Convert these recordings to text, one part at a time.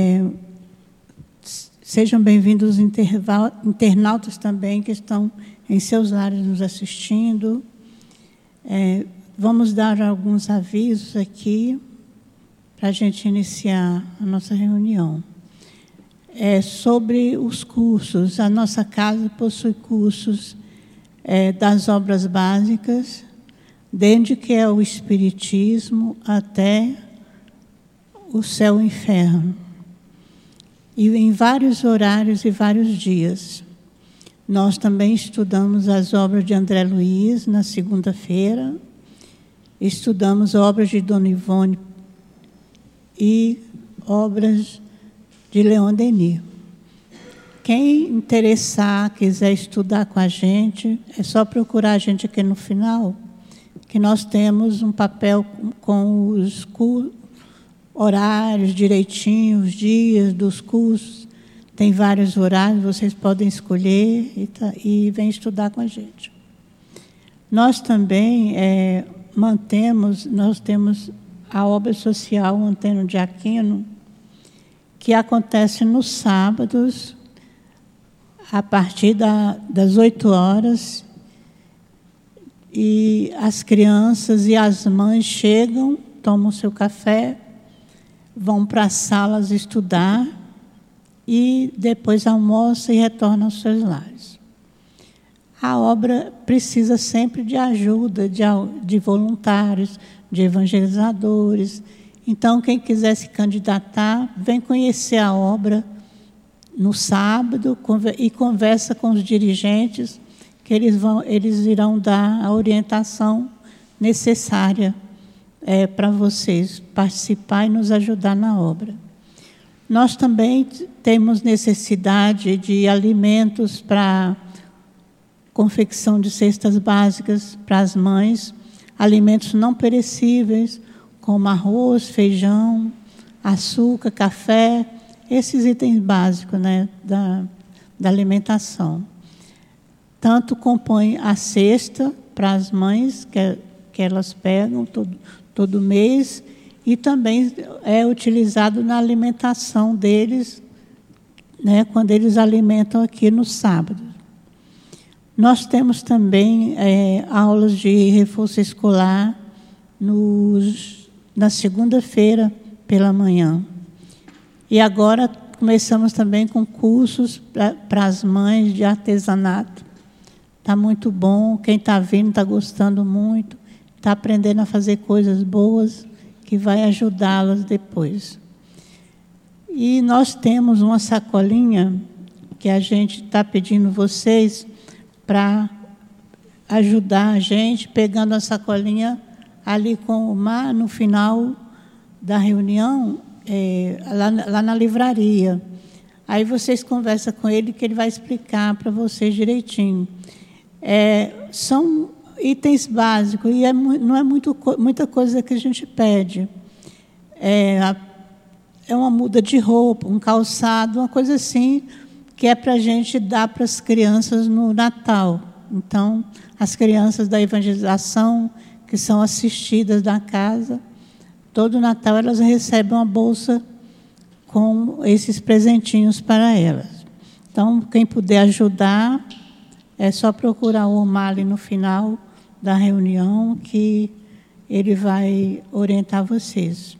É, sejam bem-vindos os internautas também que estão em seus lares nos assistindo. É, vamos dar alguns avisos aqui para a gente iniciar a nossa reunião. É, sobre os cursos, a nossa casa possui cursos é, das obras básicas, desde que é o Espiritismo até o céu e o inferno. E em vários horários e vários dias. Nós também estudamos as obras de André Luiz na segunda-feira, estudamos obras de Dona Ivone e obras de Leon Denis. Quem interessar, quiser estudar com a gente, é só procurar a gente aqui no final, que nós temos um papel com os horários direitinho, os dias dos cursos. Tem vários horários, vocês podem escolher e, tá, e vem estudar com a gente. Nós também é, mantemos, nós temos a obra social Anteno de Aquino, que acontece nos sábados, a partir da, das 8 horas, e as crianças e as mães chegam, tomam seu café, vão para as salas estudar e depois almoçam e retornam aos seus lares. A obra precisa sempre de ajuda de, de voluntários, de evangelizadores. Então, quem quiser se candidatar, vem conhecer a obra no sábado e conversa com os dirigentes, que eles, vão, eles irão dar a orientação necessária é, para vocês participar e nos ajudar na obra. Nós também temos necessidade de alimentos para confecção de cestas básicas para as mães, alimentos não perecíveis, como arroz, feijão, açúcar, café, esses itens básicos né, da, da alimentação. Tanto compõe a cesta para as mães, que, que elas pegam todo, todo mês, e também é utilizado na alimentação deles, né, quando eles alimentam aqui no sábado. Nós temos também é, aulas de reforço escolar nos, na segunda-feira pela manhã. E agora começamos também com cursos para as mães de artesanato. Está muito bom, quem está vindo está gostando muito, está aprendendo a fazer coisas boas que vai ajudá-las depois. E nós temos uma sacolinha que a gente está pedindo vocês para ajudar a gente, pegando a sacolinha ali com o mar no final da reunião, é, lá, lá na livraria. Aí vocês conversam com ele que ele vai explicar para vocês direitinho. É, são itens básicos e é, não é muito, muita coisa que a gente pede. É, é uma muda de roupa, um calçado, uma coisa assim que é para a gente dar para as crianças no Natal. Então, as crianças da evangelização que são assistidas na casa, todo Natal elas recebem uma bolsa com esses presentinhos para elas. Então, quem puder ajudar, é só procurar o Omar ali no final da reunião que ele vai orientar vocês.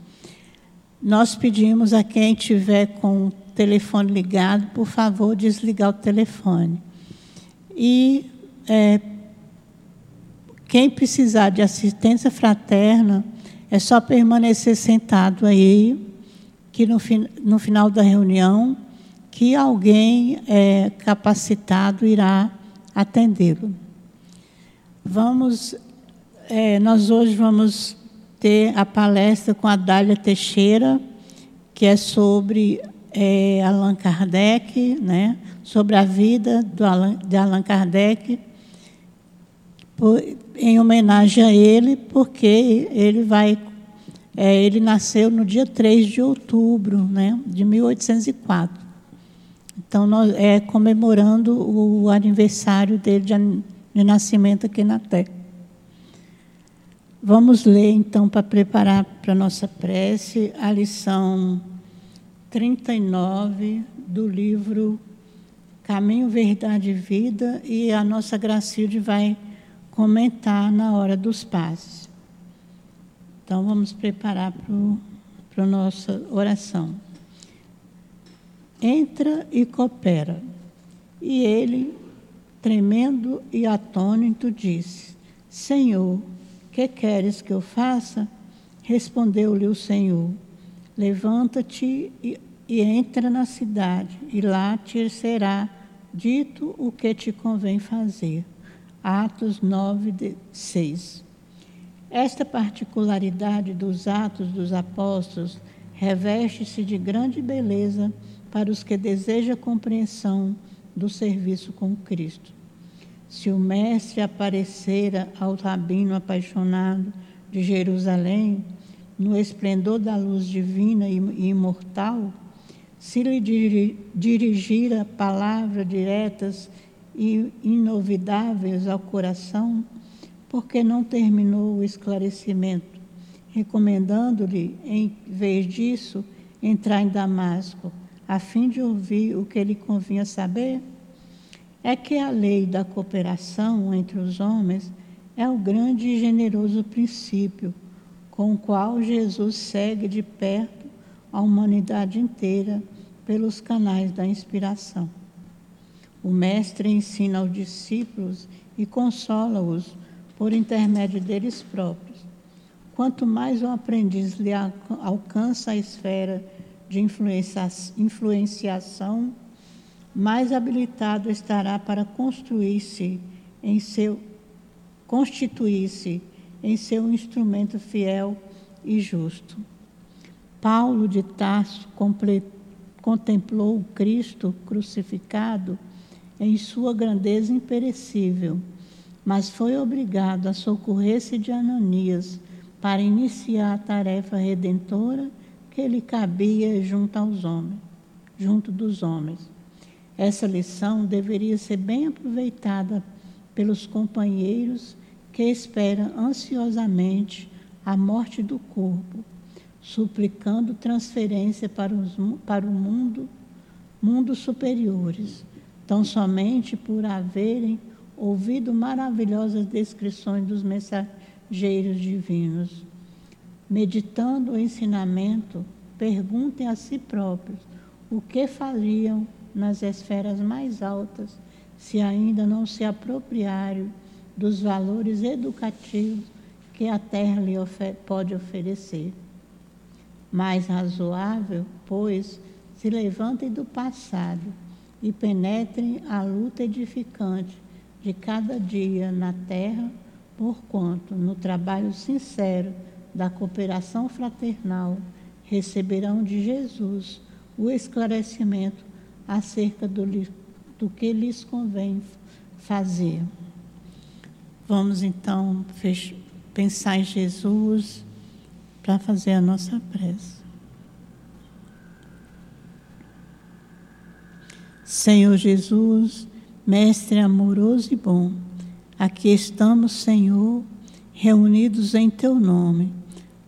Nós pedimos a quem tiver com o telefone ligado, por favor, desligar o telefone. E é, quem precisar de assistência fraterna, é só permanecer sentado aí, que no, no final da reunião, que alguém é, capacitado irá atendê-lo. Vamos, é, nós hoje vamos ter a palestra com a Dália Teixeira, que é sobre é, Allan Kardec, né, sobre a vida de Allan Kardec, por, em homenagem a ele, porque ele vai. É, ele nasceu no dia 3 de outubro né, de 1804. Então, nós, é comemorando o aniversário dele de, de nascimento aqui na Terra. Vamos ler, então, para preparar para nossa prece, a lição 39 do livro Caminho, Verdade e Vida, e a nossa Gracilde vai comentar na hora dos passes. Então vamos preparar para a nossa oração. Entra e coopera. E ele, tremendo e atônito, disse: Senhor, que queres que eu faça? Respondeu-lhe o Senhor: Levanta-te e, e entra na cidade, e lá te será dito o que te convém fazer. Atos 9, 6. Esta particularidade dos Atos dos Apóstolos reveste-se de grande beleza para os que desejam compreensão do serviço com Cristo. Se o Mestre aparecera ao rabino apaixonado de Jerusalém, no esplendor da luz divina e imortal, se lhe dirigira palavras diretas e inovidáveis ao coração, porque não terminou o esclarecimento, recomendando-lhe, em vez disso, entrar em Damasco, a fim de ouvir o que lhe convinha saber? é que a lei da cooperação entre os homens é o grande e generoso princípio com o qual Jesus segue de perto a humanidade inteira pelos canais da inspiração. O Mestre ensina aos discípulos e consola-os por intermédio deles próprios. Quanto mais o aprendiz lhe alcança a esfera de influenciação, mais habilitado estará para construir-se em seu constituir-se em seu instrumento fiel e justo. Paulo de Tarso contemplou Cristo crucificado em sua grandeza imperecível, mas foi obrigado a socorrer-se de Ananias para iniciar a tarefa redentora que lhe cabia junto aos homens, junto dos homens. Essa lição deveria ser bem aproveitada pelos companheiros que esperam ansiosamente a morte do corpo, suplicando transferência para, os, para o mundo, mundos superiores, tão somente por haverem ouvido maravilhosas descrições dos mensageiros divinos. Meditando o ensinamento, perguntem a si próprios o que fariam nas esferas mais altas, se ainda não se apropriarem dos valores educativos que a terra lhe ofer pode oferecer. Mais razoável, pois, se levantem do passado e penetrem a luta edificante de cada dia na terra, porquanto, no trabalho sincero da cooperação fraternal, receberão de Jesus o esclarecimento acerca do, do que lhes convém fazer. Vamos então pensar em Jesus para fazer a nossa prece. Senhor Jesus, Mestre amoroso e bom, aqui estamos, Senhor, reunidos em Teu nome,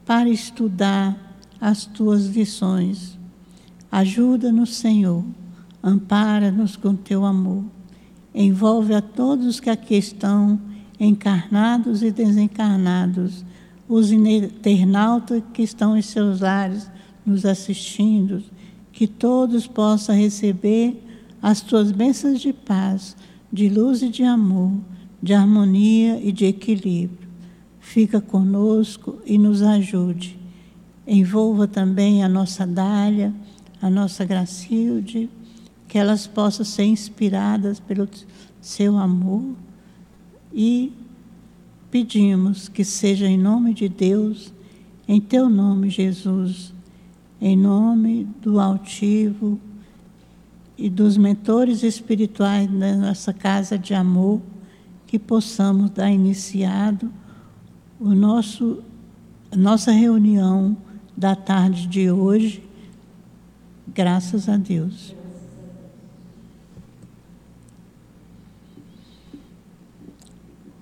para estudar as Tuas lições. Ajuda-nos, Senhor, ampara-nos com teu amor. Envolve a todos que aqui estão, encarnados e desencarnados, os internautas que estão em seus lares nos assistindo, que todos possam receber as tuas bênçãos de paz, de luz e de amor, de harmonia e de equilíbrio. Fica conosco e nos ajude. Envolva também a nossa Dália, a nossa Gracilde, que elas possam ser inspiradas pelo seu amor e pedimos que seja em nome de Deus, em teu nome, Jesus, em nome do altivo e dos mentores espirituais da nossa casa de amor, que possamos dar iniciado o nosso a nossa reunião da tarde de hoje, graças a Deus.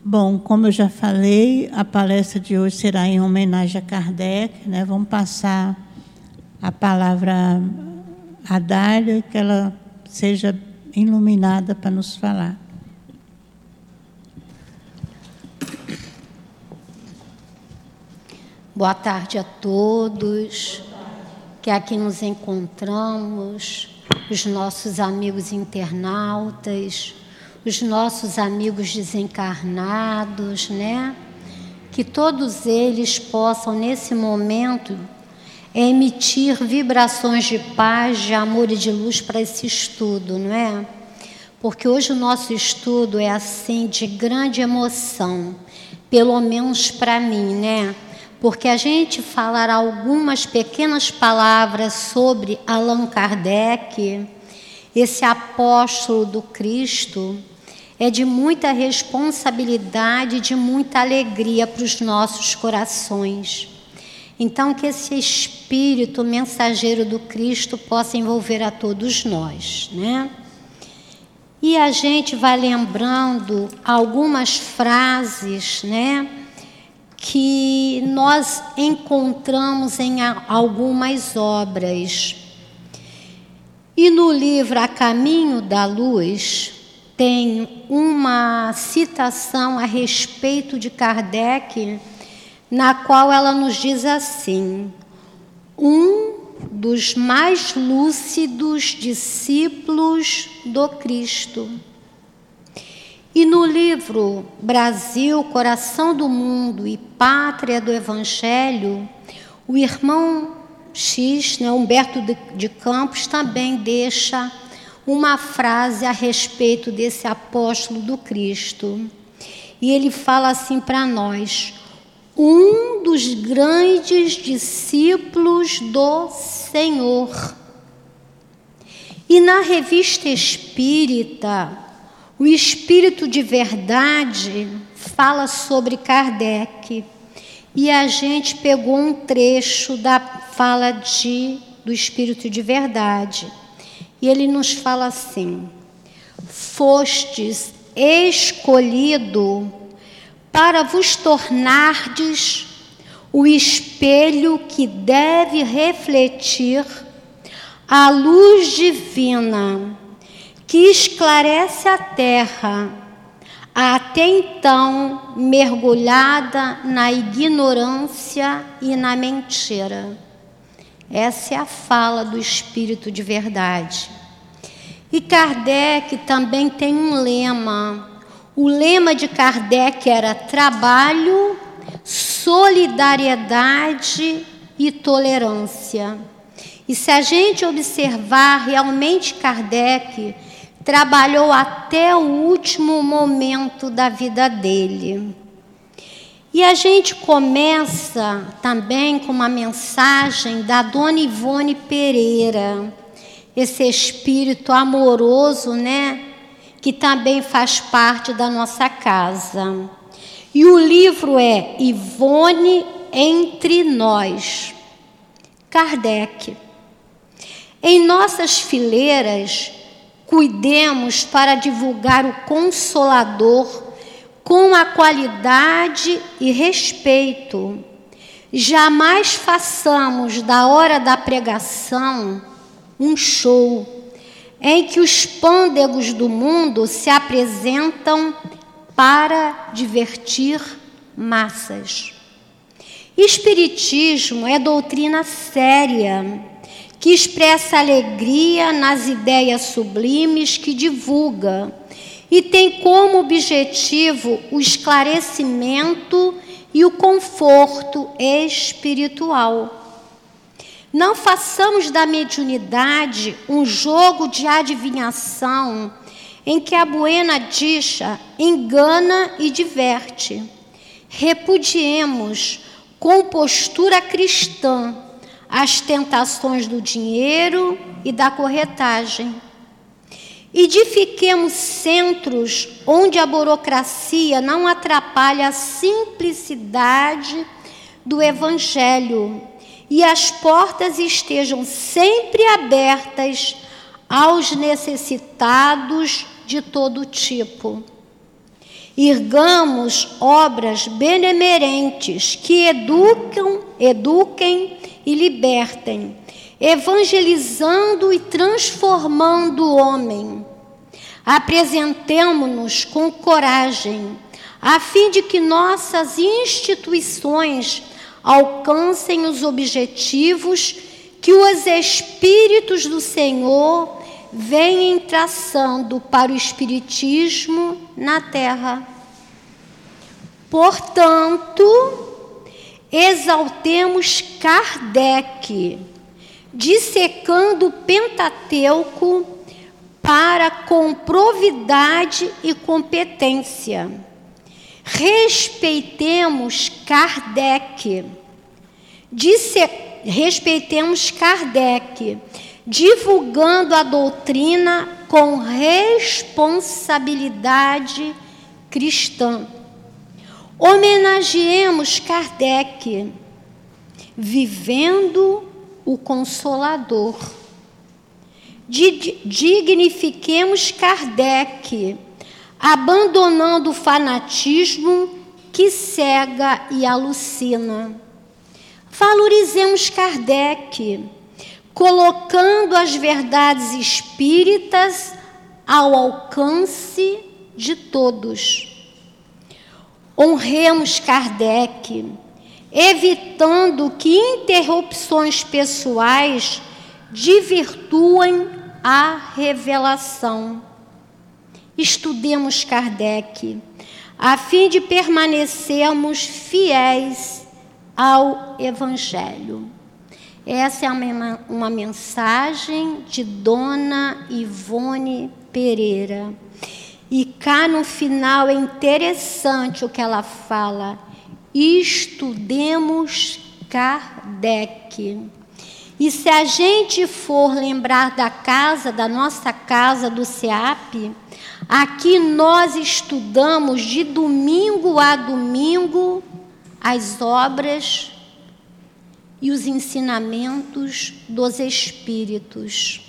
Bom, como eu já falei, a palestra de hoje será em homenagem a Kardec. Né? Vamos passar a palavra a Dália, que ela seja iluminada para nos falar. Boa tarde a todos que aqui nos encontramos, os nossos amigos internautas, os nossos amigos desencarnados, né? Que todos eles possam, nesse momento, emitir vibrações de paz, de amor e de luz para esse estudo, não é? Porque hoje o nosso estudo é assim de grande emoção, pelo menos para mim, né? Porque a gente falar algumas pequenas palavras sobre Allan Kardec, esse apóstolo do Cristo, é de muita responsabilidade, de muita alegria para os nossos corações. Então, que esse espírito mensageiro do Cristo possa envolver a todos nós, né? E a gente vai lembrando algumas frases, né? Que nós encontramos em algumas obras. E no livro A Caminho da Luz, tem uma citação a respeito de Kardec, na qual ela nos diz assim: um dos mais lúcidos discípulos do Cristo. E no livro Brasil, Coração do Mundo e Pátria do Evangelho, o irmão X, né, Humberto de Campos, também deixa uma frase a respeito desse apóstolo do Cristo. E ele fala assim para nós: um dos grandes discípulos do Senhor. E na revista espírita, o Espírito de Verdade fala sobre Kardec. E a gente pegou um trecho da fala de, do Espírito de Verdade. E ele nos fala assim: Fostes escolhido para vos tornardes o espelho que deve refletir a luz divina que esclarece a terra, até então mergulhada na ignorância e na mentira. Essa é a fala do Espírito de verdade. E Kardec também tem um lema. O lema de Kardec era trabalho, solidariedade e tolerância. E se a gente observar, realmente Kardec trabalhou até o último momento da vida dele. E a gente começa também com uma mensagem da Dona Ivone Pereira, esse espírito amoroso, né? Que também faz parte da nossa casa. E o livro é Ivone Entre Nós, Kardec. Em nossas fileiras, cuidemos para divulgar o Consolador com a qualidade e respeito. Jamais façamos da hora da pregação um show em que os pândegos do mundo se apresentam para divertir massas. Espiritismo é doutrina séria que expressa alegria nas ideias sublimes que divulga e tem como objetivo o esclarecimento e o conforto espiritual. Não façamos da mediunidade um jogo de adivinhação em que a buena dicha engana e diverte. Repudiemos com postura cristã as tentações do dinheiro e da corretagem Edifiquemos centros onde a burocracia não atrapalhe a simplicidade do Evangelho e as portas estejam sempre abertas aos necessitados de todo tipo. Irgamos obras benemerentes que educam, eduquem e libertem evangelizando e transformando o homem. Apresentemo-nos com coragem, a fim de que nossas instituições alcancem os objetivos que os Espíritos do Senhor vêm traçando para o Espiritismo na Terra. Portanto, exaltemos Kardec, dissecando o Pentateuco para com providade e competência. Respeitemos Kardec, disse, respeitemos Kardec, divulgando a doutrina com responsabilidade cristã. Homenageemos Kardec, vivendo o Consolador. Dignifiquemos Kardec, abandonando o fanatismo que cega e alucina. Valorizemos Kardec, colocando as verdades espíritas ao alcance de todos. Honremos Kardec, evitando que interrupções pessoais divirtuem a revelação. Estudemos Kardec, a fim de permanecermos fiéis ao Evangelho. Essa é uma, mensagem de Dona Ivone Pereira. E cá no final é interessante o que ela fala. Estudemos Kardec. E se a gente for lembrar da casa, da nossa casa do SEAP, aqui nós estudamos de domingo a domingo as obras e os ensinamentos dos Espíritos.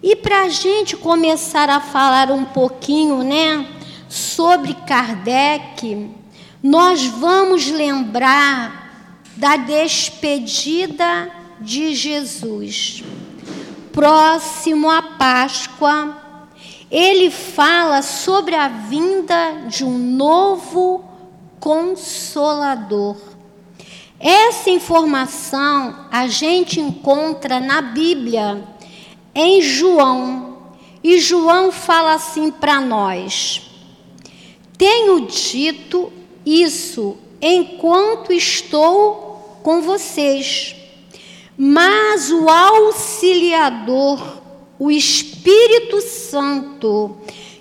E para a gente começar a falar um pouquinho, né, sobre Kardec, nós vamos lembrar da despedida de Jesus. Próximo à Páscoa, ele fala sobre a vinda de um novo consolador. Essa informação a gente encontra na Bíblia em João. E João fala assim para nós: Tenho dito isso enquanto estou com vocês, mas o auxiliador, o Espírito Santo,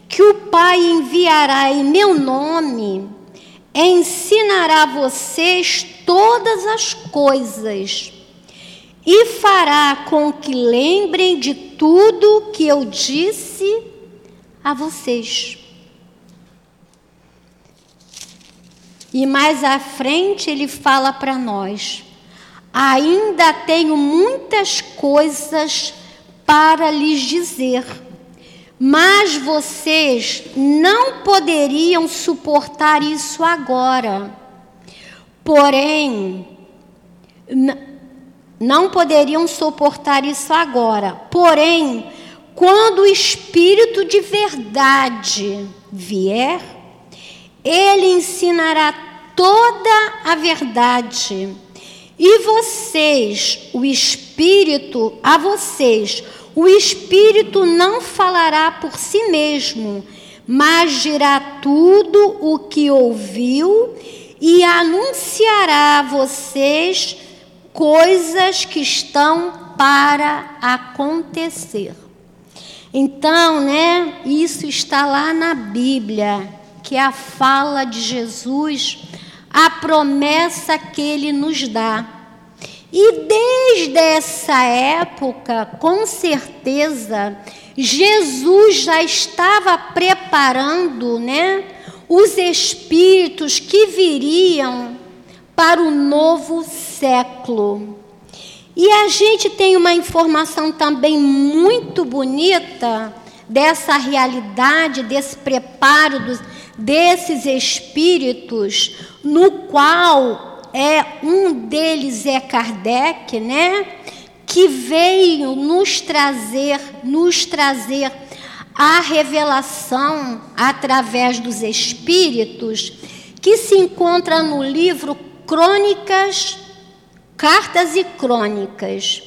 que o Pai enviará em meu nome, ensinará vocês todas as coisas e fará com que lembrem de tudo que eu disse a vocês. E mais à frente ele fala para nós: ainda tenho muitas coisas para lhes dizer, mas vocês não poderiam suportar isso agora. Porém, não poderiam suportar isso agora. Porém, quando o Espírito de verdade vier, ele ensinará toda a verdade. E vocês, o Espírito, a vocês, o Espírito não falará por si mesmo, mas dirá tudo o que ouviu e anunciará a vocês coisas que estão para acontecer. Então, né, isso está lá na Bíblia, que é a fala de Jesus, a promessa que ele nos dá. E desde essa época, com certeza, Jesus já estava preparando, né, os espíritos que viriam para o novo século. E a gente tem uma informação também muito bonita dessa realidade, desse preparo dos, desses espíritos, no qual é um deles é Kardec, né? que veio nos trazer, nos trazer a revelação através dos espíritos, que se encontra no livro Crônicas, Cartas e Crônicas.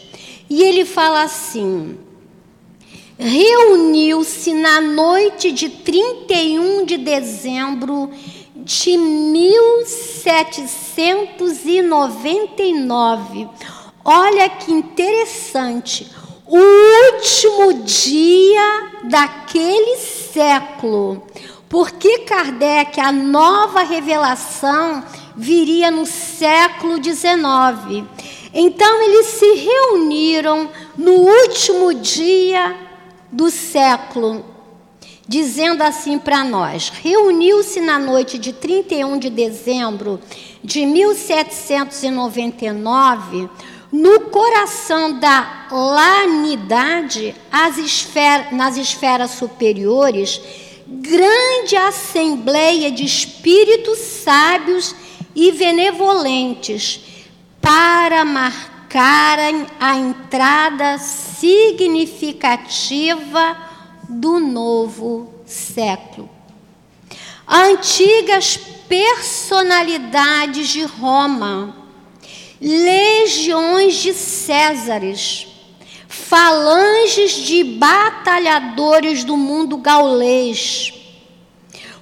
E ele fala assim: reuniu-se na noite de 31 de dezembro de 1799. Olha que interessante. O último dia daquele século. Porque Kardec, a nova revelação, viria no século XIX. Então, eles se reuniram no último dia do século dizendo assim para nós: reuniu-se na noite de 31 de dezembro de 1799, no coração da lanidade, esfer nas esferas superiores, grande assembleia de espíritos sábios e benevolentes, para marcarem a entrada significativa do novo século. Antigas personalidades de Roma, legiões de Césares, falanges de batalhadores do mundo gaulês,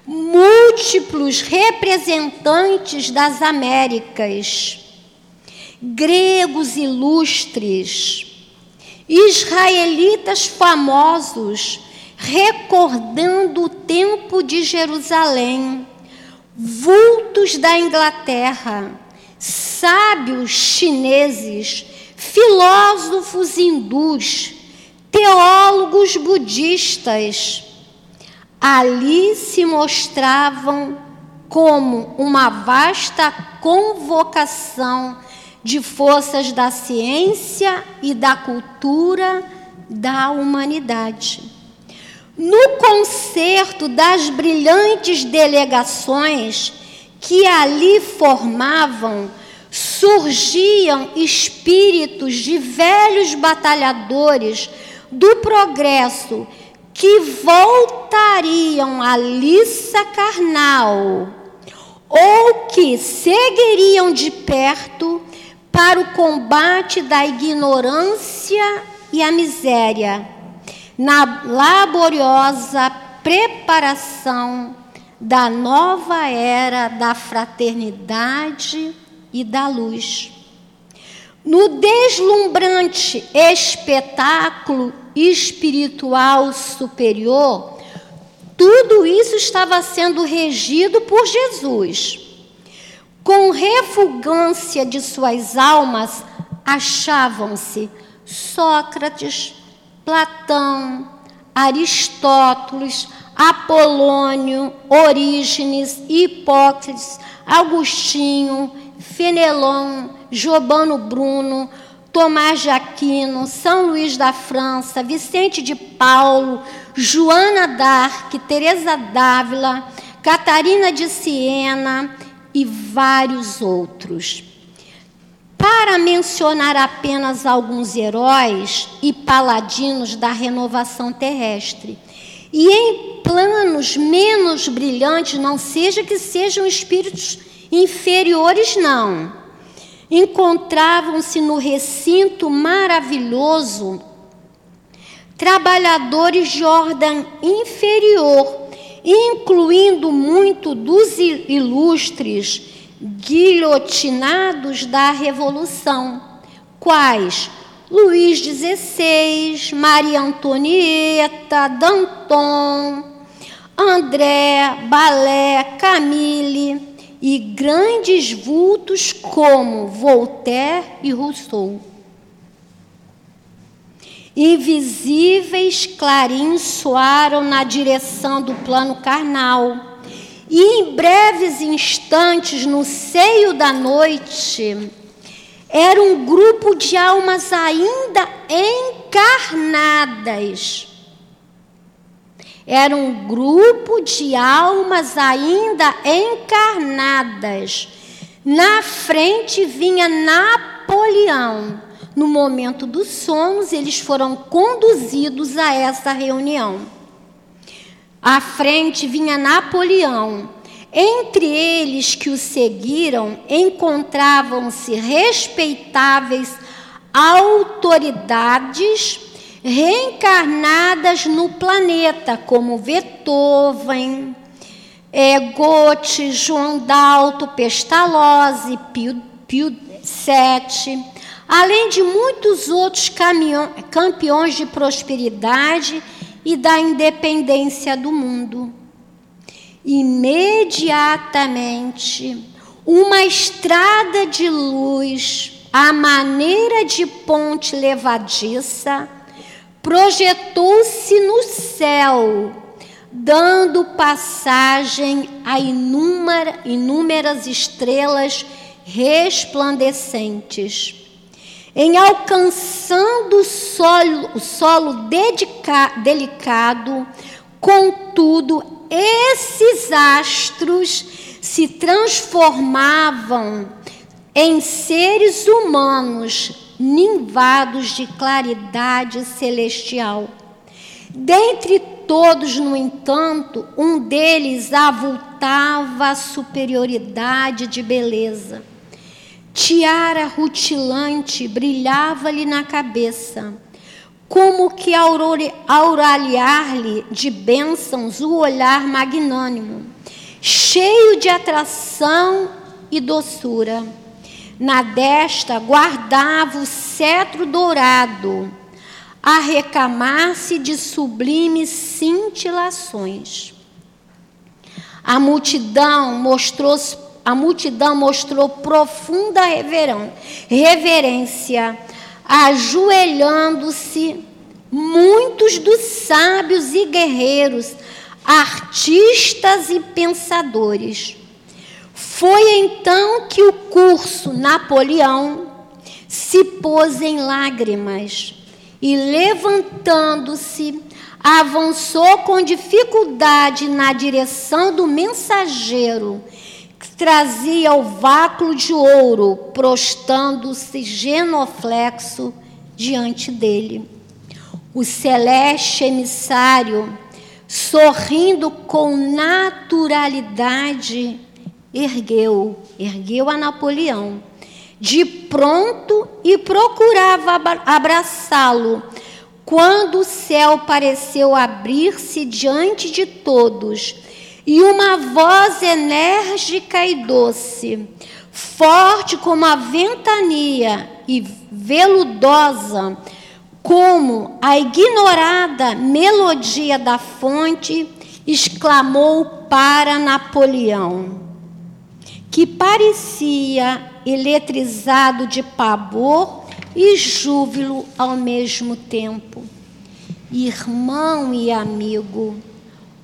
múltiplos representantes das Américas, gregos ilustres, israelitas famosos, recordando o tempo de Jerusalém, vultos da Inglaterra, sábios chineses, filósofos hindus, teólogos budistas, ali se mostravam como uma vasta convocação de forças da ciência e da cultura da humanidade. No concerto das brilhantes delegações que ali formavam, surgiam espíritos de velhos batalhadores do progresso que voltariam à liça carnal ou que seguiriam de perto para o combate da ignorância e a miséria na laboriosa preparação da nova era da fraternidade e da luz. No deslumbrante espetáculo espiritual superior, tudo isso estava sendo regido por Jesus. Com refugância de suas almas, achavam-se Sócrates, Platão, Aristóteles, Apolônio, Orígenes, Hipócrates, Agostinho, Fenelon, Jobano Bruno, Tomás de Aquino, São Luís da França, Vicente de Paulo, Joana d'Arc, Teresa d'Ávila, Catarina de Siena e vários outros. Para mencionar apenas alguns heróis e paladinos da renovação terrestre, e em planos menos brilhantes, não seja que sejam espíritos inferiores, não. Encontravam-se no recinto maravilhoso trabalhadores de ordem inferior, incluindo muito dos ilustres guilhotinados da Revolução, quais Luís XVI, Maria Antonieta, Danton, André, Balé, Camille e grandes vultos como Voltaire e Rousseau. Invisíveis clarins soaram na direção do plano carnal e em breves instantes, no seio da noite, era um grupo de almas ainda encarnadas. Era um grupo de almas ainda encarnadas. Na frente vinha Napoleão, no momento dos sonhos, eles foram conduzidos a essa reunião. À frente vinha Napoleão. Entre eles que o seguiram encontravam-se respeitáveis autoridades reencarnadas no planeta, como Beethoven, é, Goethe, João Dalto, Pestalozzi, Pio, Pio VII, além de muitos outros campeões de prosperidade e da independência do mundo. Imediatamente, uma estrada de luz, à maneira de ponte levadiça, projetou-se no céu, dando passagem a inúmera, inúmeras estrelas resplandecentes. Em alcançando o solo, o solo dedica, delicado, contudo, esses astros se transformavam em seres humanos ninvados de claridade celestial. Dentre todos, no entanto, um deles avultava a superioridade de beleza. Tiara rutilante brilhava-lhe na cabeça, como que auralhar-lhe de bênçãos o olhar magnânimo, cheio de atração e doçura. Na desta guardava o cetro dourado, a recamar-se de sublimes cintilações. A multidão mostrou a multidão mostrou profunda reverência, ajoelhando-se muitos dos sábios e guerreiros, artistas e pensadores. Foi então que o curso Napoleão se pôs em lágrimas e, levantando-se, avançou com dificuldade na direção do mensageiro, que trazia o váculo de ouro, prostando-se genoflexo diante dele. O celeste emissário, sorrindo com naturalidade, ergueu, ergueu a Napoleão, de pronto e procurava abraçá-lo, quando o céu pareceu abrir-se diante de todos, e uma voz enérgica e doce, forte como a ventania e veludosa, como a ignorada melodia da fonte, exclamou para Napoleão que parecia eletrizado de pavor e júbilo ao mesmo tempo. Irmão e amigo,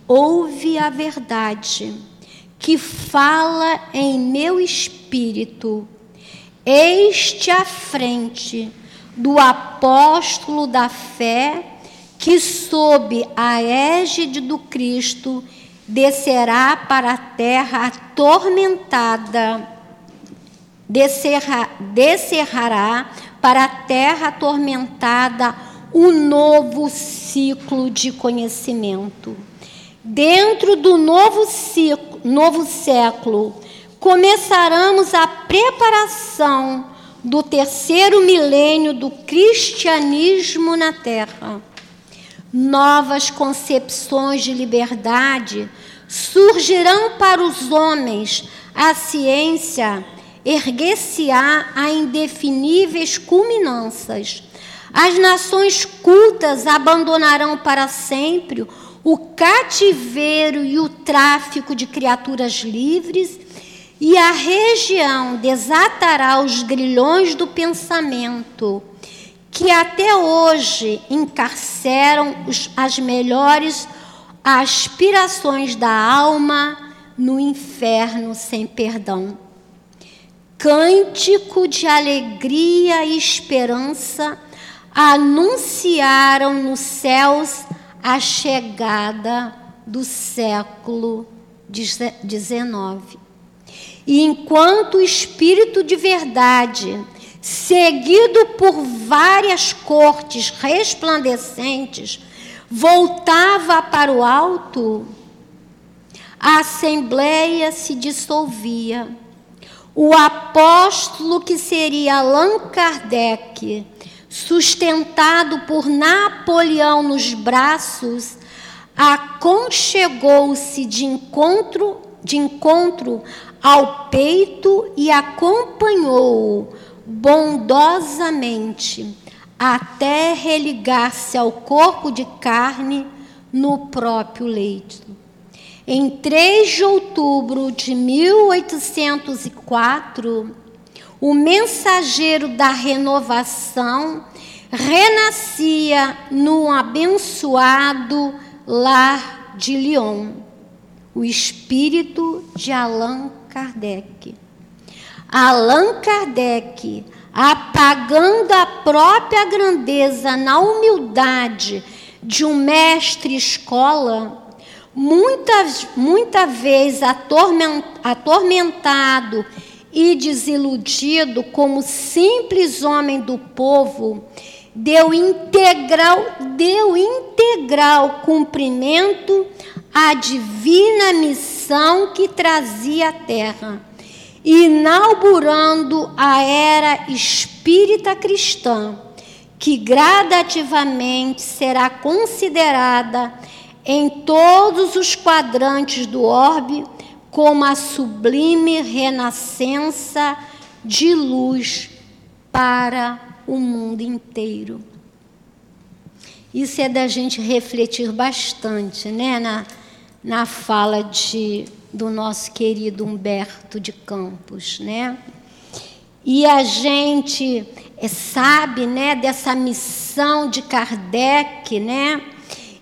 ouve a verdade que fala em meu espírito, este à frente do apóstolo da fé que, sob a égide do Cristo, descerá para a terra atormentada, descerra, descerrará para a terra atormentada o novo ciclo de conhecimento. Dentro do novo, ciclo, novo século, começaremos a preparação do terceiro milênio do cristianismo na Terra novas concepções de liberdade surgirão para os homens, a ciência erguer-se-á a indefiníveis culminâncias. As nações cultas abandonarão para sempre o cativeiro e o tráfico de criaturas livres, e a região desatará os grilhões do pensamento que até hoje encarceram os, as melhores aspirações da alma no inferno sem perdão. Cântico de alegria e esperança anunciaram nos céus a chegada do século XIX. E enquanto o Espírito de verdade seguido por várias cortes resplandecentes, voltava para o alto, a assembleia se dissolvia. O apóstolo, que seria Allan Kardec, sustentado por Napoleão nos braços, aconchegou-se de encontro, de encontro ao peito e acompanhou-o bondosamente até religar-se ao corpo de carne no próprio leito. Em 3 de outubro de 1804, o mensageiro da renovação renascia no abençoado lar de Lyon, o espírito de Allan Kardec. Allan Kardec, apagando a própria grandeza na humildade de um mestre escola, muitas, muita vez atormentado e desiludido como simples homem do povo, deu integral, deu integral cumprimento à divina missão que trazia à terra, inaugurando a era espírita cristã, que gradativamente será considerada em todos os quadrantes do orbe como a sublime renascença de luz para o mundo inteiro. Isso é da gente refletir bastante, né, na, na fala de, do nosso querido Humberto de Campos, né? E a gente é, sabe, né, dessa missão de Kardec, né?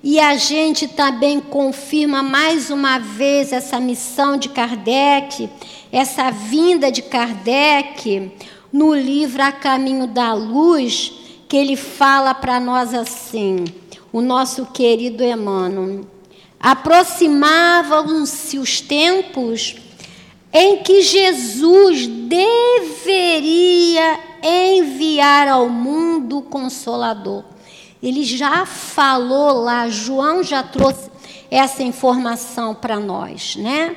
E a gente também confirma mais uma vez essa missão de Kardec, essa vinda de Kardec no livro A Caminho da Luz, que ele fala para nós assim, o nosso querido Emmanuel. Aproximavam-se os tempos em que Jesus deveria enviar ao mundo o Consolador. Ele já falou lá, João já trouxe essa informação para nós, né?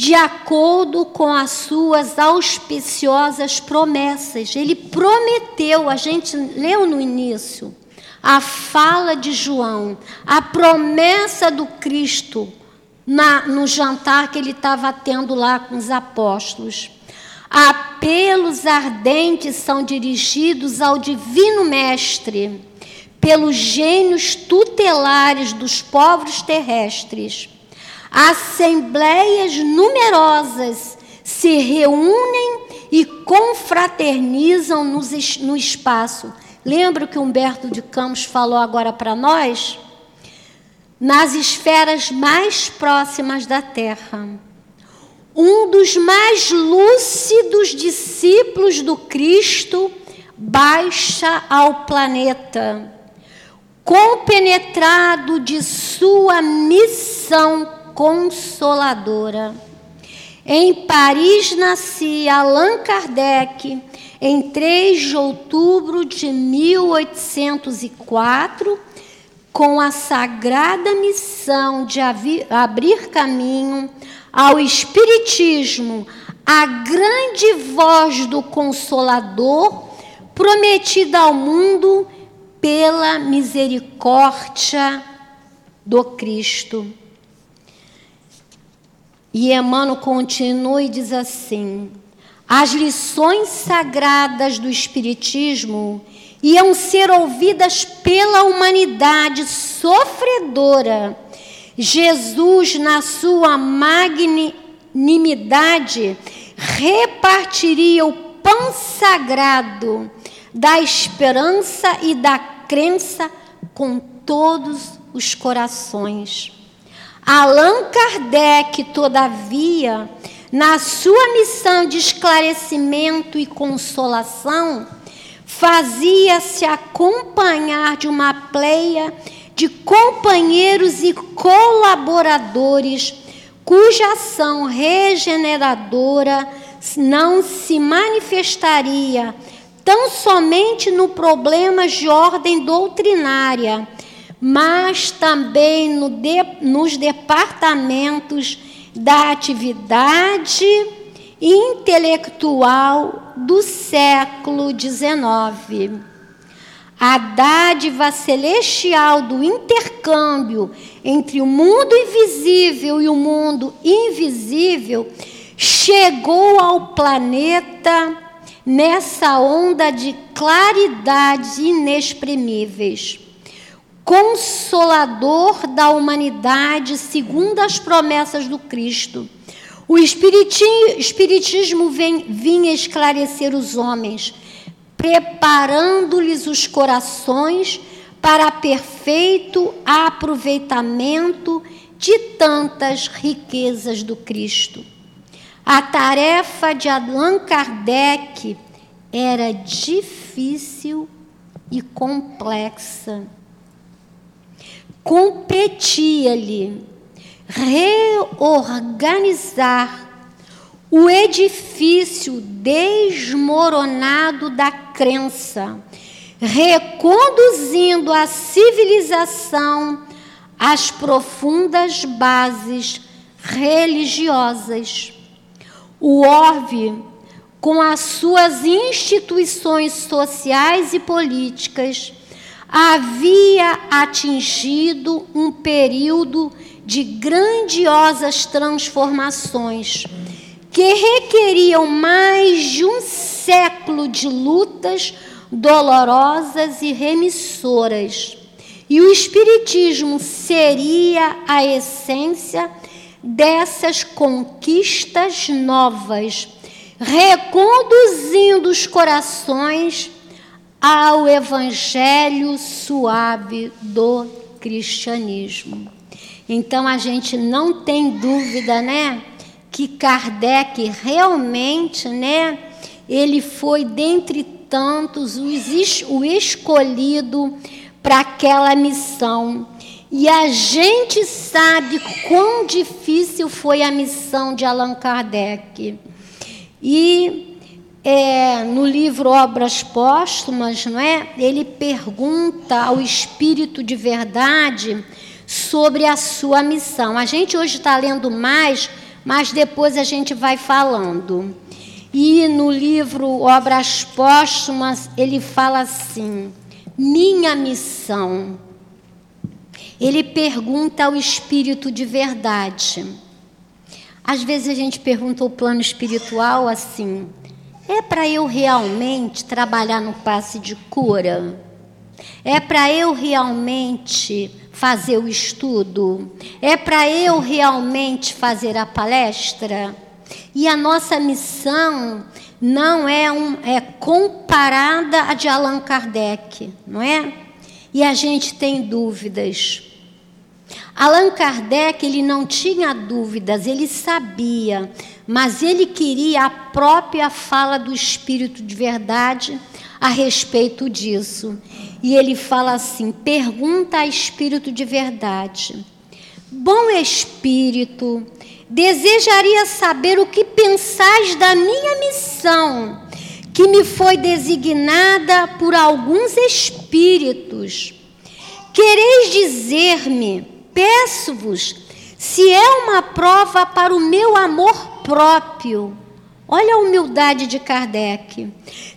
de acordo com as suas auspiciosas promessas. Ele prometeu, a gente leu no início, a fala de João, a promessa do Cristo na, no jantar que ele estava tendo lá com os apóstolos. Apelos ardentes são dirigidos ao Divino Mestre, pelos gênios tutelares dos povos terrestres Assembleias numerosas se reúnem e confraternizam no espaço. Lembra o que Humberto de Campos falou agora para nós? Nas esferas mais próximas da Terra. Um dos mais lúcidos discípulos do Cristo baixa ao planeta, compenetrado de sua missão consoladora. Em Paris nascia Allan Kardec em 3 de outubro de 1804, com a sagrada missão de abrir caminho ao Espiritismo, a grande voz do Consolador prometida ao mundo pela misericórdia do Cristo. E Emmanuel continua e diz assim: as lições sagradas do Espiritismo iam ser ouvidas pela humanidade sofredora. Jesus, na sua magnanimidade, repartiria o pão sagrado da esperança e da crença com todos os corações. Allan Kardec, todavia, na sua missão de esclarecimento e consolação, fazia-se acompanhar de uma pleia de companheiros e colaboradores cuja ação regeneradora não se manifestaria tão somente no problemas de ordem doutrinária, mas também no de, nos departamentos da atividade intelectual do século XIX. A dádiva celestial do intercâmbio entre o mundo invisível e o mundo invisível chegou ao planeta nessa onda de claridades inexprimíveis. Consolador da humanidade, segundo as promessas do Cristo. O Espiritismo vem, vinha esclarecer os homens preparando-lhes os corações para perfeito aproveitamento de tantas riquezas do Cristo. A tarefa de Allan Kardec era difícil e complexa. Competia-lhe reorganizar o edifício desmoronado da crença, reconduzindo a civilização às profundas bases religiosas. O orbe, com as suas instituições sociais e políticas, havia atingido um período de grandiosas transformações que requeriam mais de um século de lutas dolorosas e remissoras. E o Espiritismo seria a essência dessas conquistas novas, reconduzindo os corações ao Evangelho suave do cristianismo. Então a gente não tem dúvida, né? que Kardec realmente, né, ele foi dentre tantos o escolhido para aquela missão. E a gente sabe quão difícil foi a missão de Allan Kardec. E é, no livro Obras Póstumas, não é? Ele pergunta ao Espírito de Verdade sobre a sua missão. A gente hoje está lendo mais mas depois a gente vai falando. E no livro Obras Póstumas, ele fala assim: minha missão. Ele pergunta ao espírito de verdade. Às vezes a gente pergunta o plano espiritual assim: é para eu realmente trabalhar no passe de cura? É para eu realmente fazer o estudo? É para eu realmente fazer a palestra? E a nossa missão não é, um, é comparada à de Allan Kardec, não é? E a gente tem dúvidas. Allan Kardec ele não tinha dúvidas, ele sabia, mas ele queria a própria fala do Espírito de verdade a respeito disso. E ele fala assim: pergunta a Espírito de verdade. Bom Espírito, desejaria saber o que pensais da minha missão, que me foi designada por alguns espíritos. Quereis dizer-me, peço-vos, se é uma prova para o meu amor próprio. Olha a humildade de Kardec.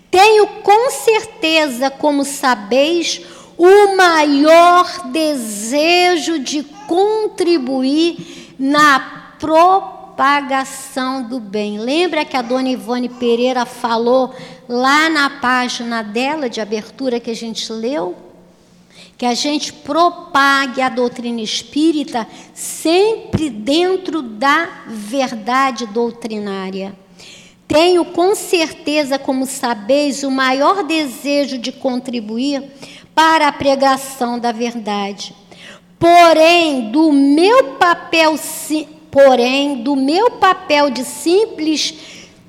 Tenho com certeza, como sabeis, o maior desejo de contribuir na propagação do bem. Lembra que a dona Ivone Pereira falou lá na página dela de abertura que a gente leu? Que a gente propague a doutrina espírita sempre dentro da verdade doutrinária. Tenho com certeza, como sabeis, o maior desejo de contribuir para a pregação da verdade. Porém, do meu papel, porém, do meu papel de simples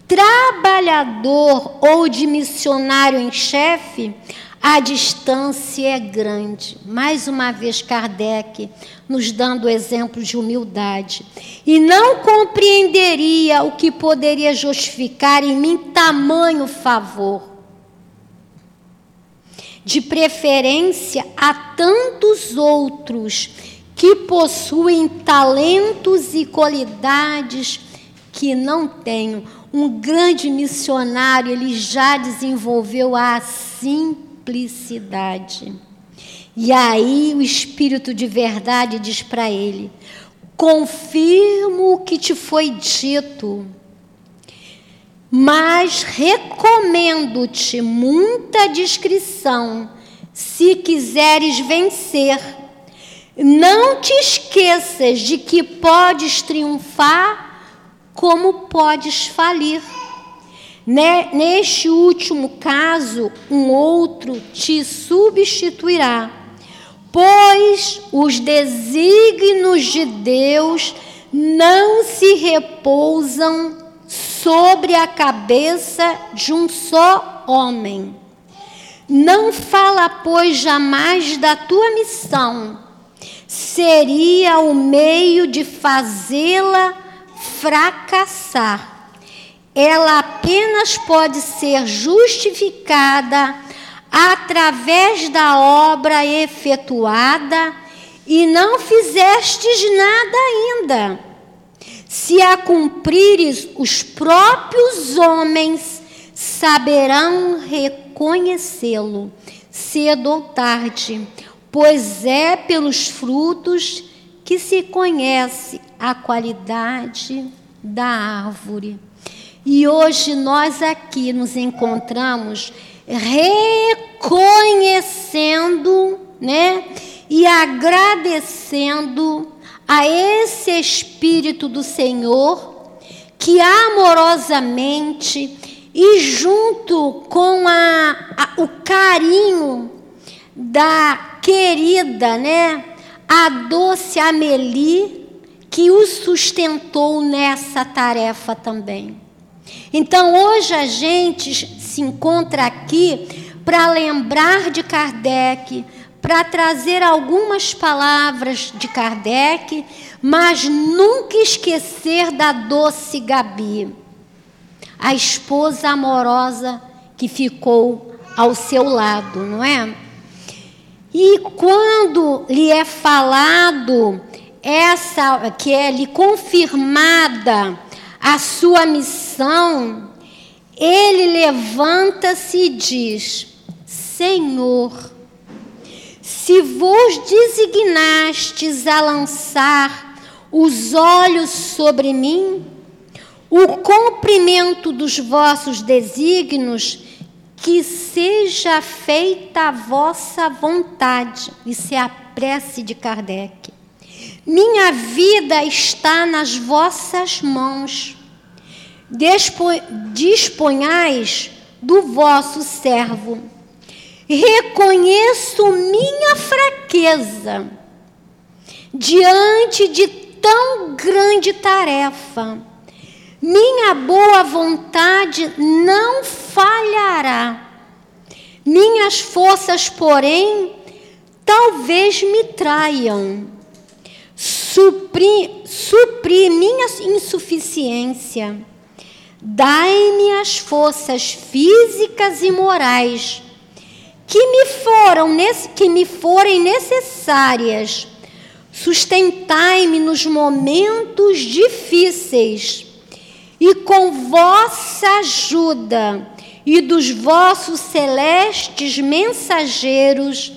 trabalhador ou de missionário em chefe, a distância é grande. Mais uma vez, Kardec nos dando exemplo de humildade. E não compreenderia o que poderia justificar em mim tamanho favor. De preferência a tantos outros que possuem talentos e qualidades que não tenho. Um grande missionário, ele já desenvolveu a simplicidade. E aí o Espírito de verdade diz para ele: confirmo o que te foi dito, mas recomendo-te muita discrição se quiseres vencer. Não te esqueças de que podes triunfar como podes falir. Neste último caso, um outro te substituirá, pois os desígnios de Deus não se repousam sobre a cabeça de um só homem. Não fala, pois, jamais da tua missão, seria o meio de fazê-la fracassar ela apenas pode ser justificada através da obra efetuada e não fizestes nada ainda. Se a cumprires, os próprios homens saberão reconhecê-lo, cedo ou tarde, pois é pelos frutos que se conhece a qualidade da árvore. E hoje nós aqui nos encontramos reconhecendo, né, e agradecendo a esse Espírito do Senhor que amorosamente e junto com a, a, o carinho da querida, né, a doce Amelie, que o sustentou nessa tarefa também. Então hoje a gente se encontra aqui para lembrar de Kardec, para trazer algumas palavras de Kardec, mas nunca esquecer da doce Gabi, a esposa amorosa que ficou ao seu lado, não é? E quando lhe é falado essa que é lhe confirmada a sua missão, ele levanta-se e diz: Senhor, se vos designastes a lançar os olhos sobre mim, o cumprimento dos vossos desígnios, que seja feita a vossa vontade. Isso é a prece de Kardec. Minha vida está nas vossas mãos. Disponhais do vosso servo. Reconheço minha fraqueza diante de tão grande tarefa. Minha boa vontade não falhará. Minhas forças, porém, talvez me traiam supri, supri minha insuficiência. Dai-me as forças físicas e morais que me foram que me forem necessárias. Sustentai-me nos momentos difíceis e com vossa ajuda e dos vossos celestes mensageiros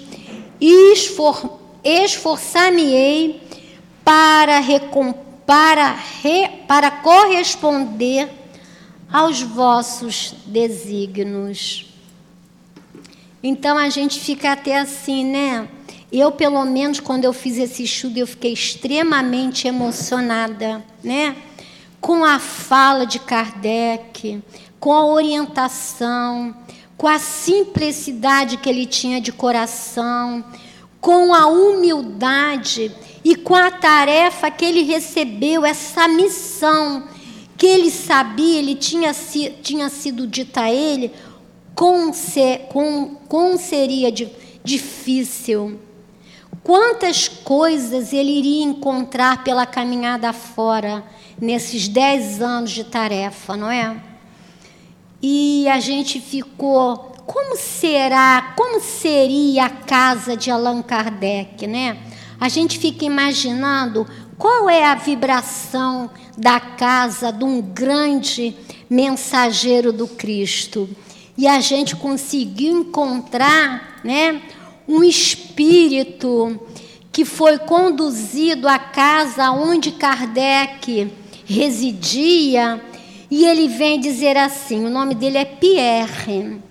esfor, esforçar-me-ei para, para, re, para corresponder aos vossos desígnios. Então a gente fica até assim, né? Eu, pelo menos, quando eu fiz esse estudo, eu fiquei extremamente emocionada, né? Com a fala de Kardec, com a orientação, com a simplicidade que ele tinha de coração, com a humildade e com a tarefa que ele recebeu, essa missão que ele sabia, ele tinha, tinha sido dita a ele, como, ser, como, como seria difícil. Quantas coisas ele iria encontrar pela caminhada fora nesses dez anos de tarefa, não é? E a gente ficou, como será, como seria a casa de Allan Kardec, né? A gente fica imaginando qual é a vibração da casa de um grande mensageiro do Cristo. E a gente conseguiu encontrar, né, um espírito que foi conduzido à casa onde Kardec residia, e ele vem dizer assim: o nome dele é Pierre.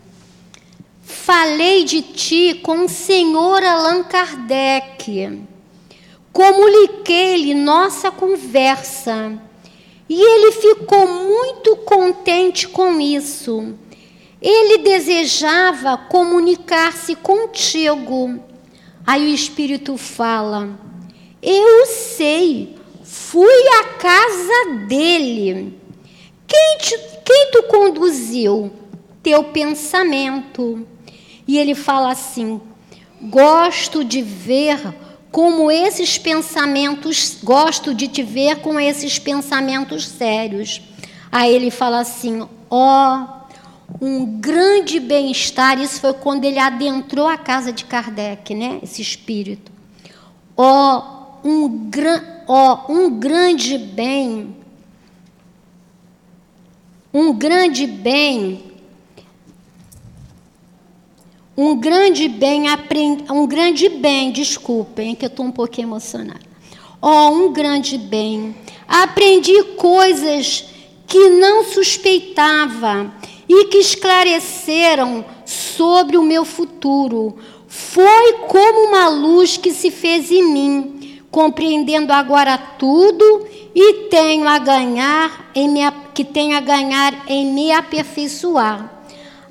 Falei de ti com o senhor Allan Kardec. Comuniquei-lhe nossa conversa. E ele ficou muito contente com isso. Ele desejava comunicar-se contigo. Aí o Espírito fala: Eu sei, fui à casa dele. Quem, te, quem tu conduziu? Teu pensamento. E ele fala assim: Gosto de ver como esses pensamentos, gosto de te ver com esses pensamentos sérios. Aí ele fala assim: ó, oh, um grande bem-estar. Isso foi quando ele adentrou a casa de Kardec, né? Esse espírito. Ó, oh, um, oh, um grande bem. Um grande bem um grande bem, um grande bem, desculpem, que eu estou um pouquinho emocionada. Oh, um grande bem. Aprendi coisas que não suspeitava e que esclareceram sobre o meu futuro. Foi como uma luz que se fez em mim, compreendendo agora tudo e tenho a ganhar em me, que tenho a ganhar em me aperfeiçoar.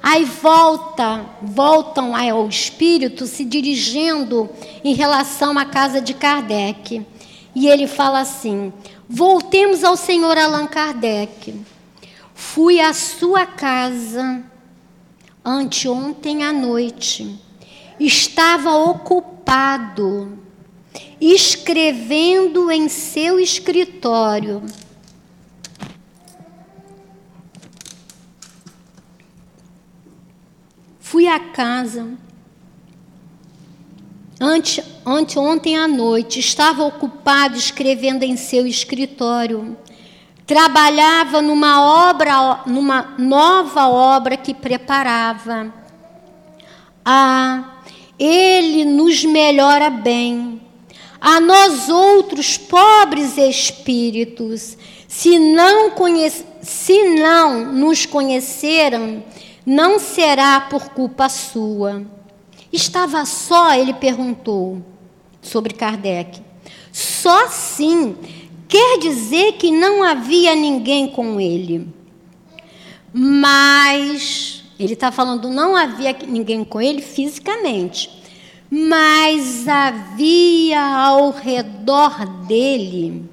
Aí volta, voltam ao espírito se dirigindo em relação à casa de Kardec. E ele fala assim: Voltemos ao senhor Allan Kardec. Fui à sua casa anteontem à noite. Estava ocupado escrevendo em seu escritório Fui à casa. Ante, ante ontem à noite, estava ocupado escrevendo em seu escritório. Trabalhava numa obra, numa nova obra que preparava. Ah, ele nos melhora bem. A nós outros pobres espíritos, se não, conhece, se não nos conheceram, não será por culpa sua. Estava só, ele perguntou sobre Kardec. Só sim quer dizer que não havia ninguém com ele. Mas, ele está falando, não havia ninguém com ele fisicamente, mas havia ao redor dele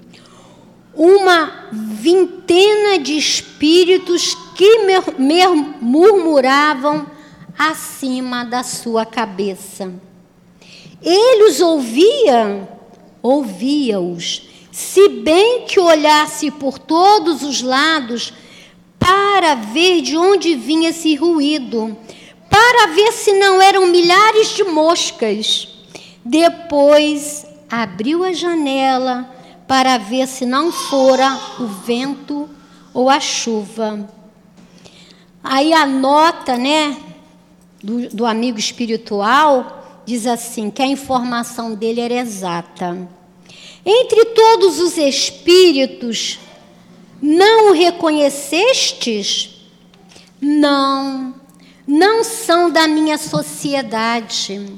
uma vintena de espíritos que murmuravam acima da sua cabeça. Ele os ouvia, ouvia-os, se bem que olhasse por todos os lados para ver de onde vinha esse ruído, para ver se não eram milhares de moscas. Depois abriu a janela para ver se não fora o vento ou a chuva. Aí a nota, né, do, do amigo espiritual diz assim que a informação dele era exata. Entre todos os espíritos, não o reconhecestes? Não, não são da minha sociedade.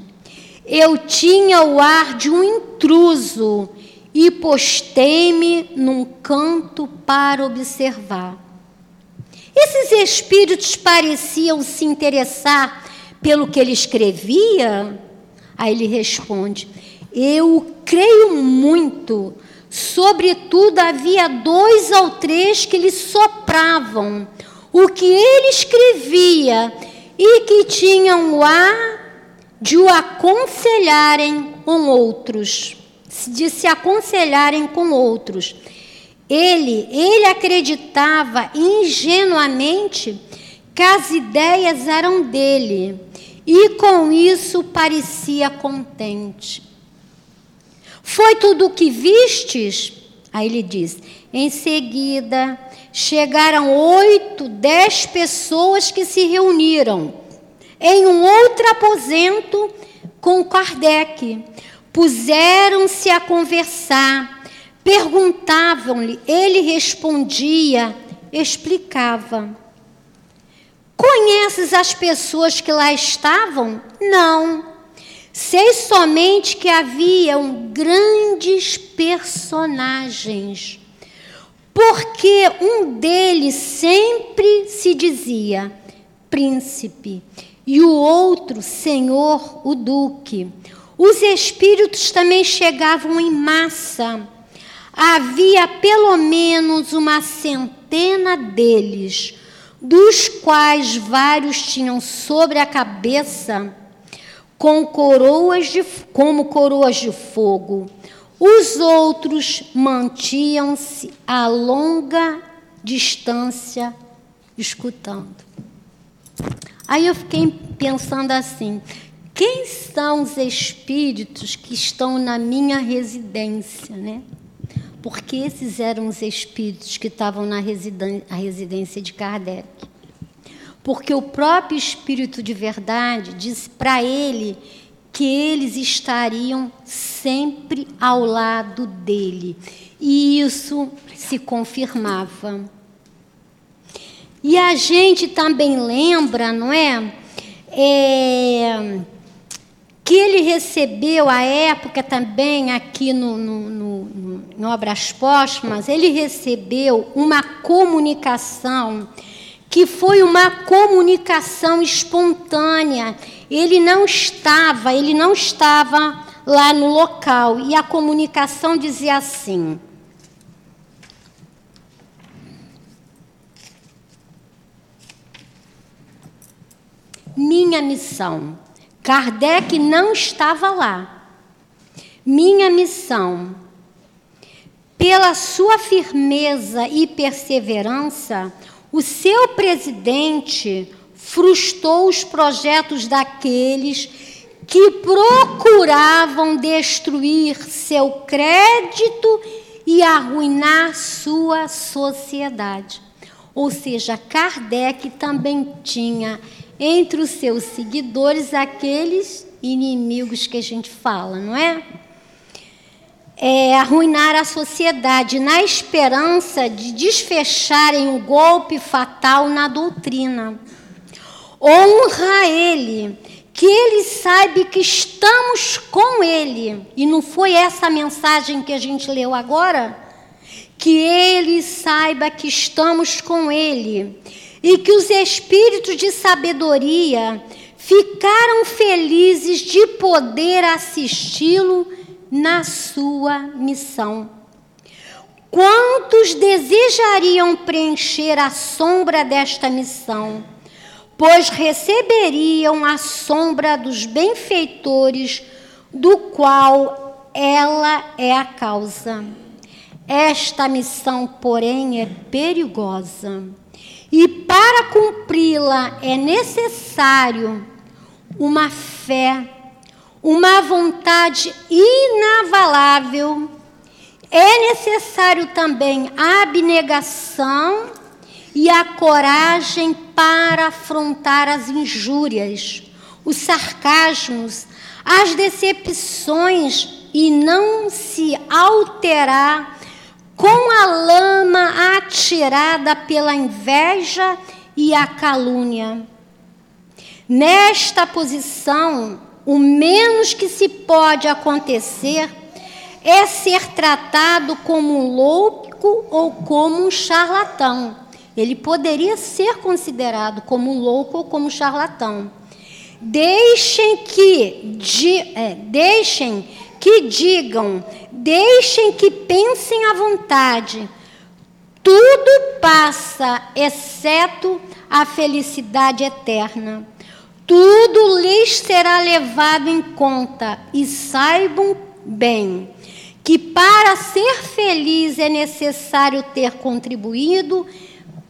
Eu tinha o ar de um intruso e postei-me num canto para observar. Esses espíritos pareciam se interessar pelo que ele escrevia? Aí ele responde: Eu creio muito. Sobretudo, havia dois ou três que lhe sopravam o que ele escrevia e que tinham o ar de o aconselharem com outros, de se aconselharem com outros. Ele, ele acreditava ingenuamente que as ideias eram dele e com isso parecia contente. Foi tudo o que vistes? Aí ele diz: em seguida chegaram oito, dez pessoas que se reuniram em um outro aposento com Kardec. Puseram-se a conversar, perguntavam-lhe, ele respondia, explicava. Conheces as pessoas que lá estavam? Não. Sei somente que haviam grandes personagens, porque um deles sempre se dizia príncipe e o outro senhor, o duque. Os espíritos também chegavam em massa. Havia pelo menos uma centena deles, dos quais vários tinham sobre a cabeça com coroas de, como coroas de fogo. Os outros mantinham-se a longa distância escutando. Aí eu fiquei pensando assim: quem são os espíritos que estão na minha residência, né? Porque esses eram os espíritos que estavam na residência de Kardec. Porque o próprio Espírito de Verdade disse para ele que eles estariam sempre ao lado dele. E isso se confirmava. E a gente também lembra, não é? é que ele recebeu à época também aqui no, no, no, no Obras Póstumas, ele recebeu uma comunicação que foi uma comunicação espontânea. Ele não estava, ele não estava lá no local e a comunicação dizia assim: Minha missão. Kardec não estava lá. Minha missão. Pela sua firmeza e perseverança, o seu presidente frustrou os projetos daqueles que procuravam destruir seu crédito e arruinar sua sociedade. Ou seja, Kardec também tinha entre os seus seguidores aqueles inimigos que a gente fala, não é? é, arruinar a sociedade na esperança de desfecharem o golpe fatal na doutrina. Honra ele, que ele saiba que estamos com ele. E não foi essa a mensagem que a gente leu agora? Que ele saiba que estamos com ele e que os espíritos de sabedoria ficaram felizes de poder assisti-lo na sua missão. Quantos desejariam preencher a sombra desta missão? Pois receberiam a sombra dos benfeitores, do qual ela é a causa. Esta missão, porém, é perigosa. E para cumpri-la é necessário uma fé uma vontade inavalável, é necessário também a abnegação e a coragem para afrontar as injúrias, os sarcasmos, as decepções e não se alterar com a lama atirada pela inveja e a calúnia. Nesta posição, o menos que se pode acontecer é ser tratado como um louco ou como um charlatão. Ele poderia ser considerado como louco ou como charlatão. Deixem que, di, é, deixem que digam, deixem que pensem à vontade. Tudo passa, exceto a felicidade eterna. tudo lhes será levado em conta, e saibam bem que para ser feliz é necessário ter contribuído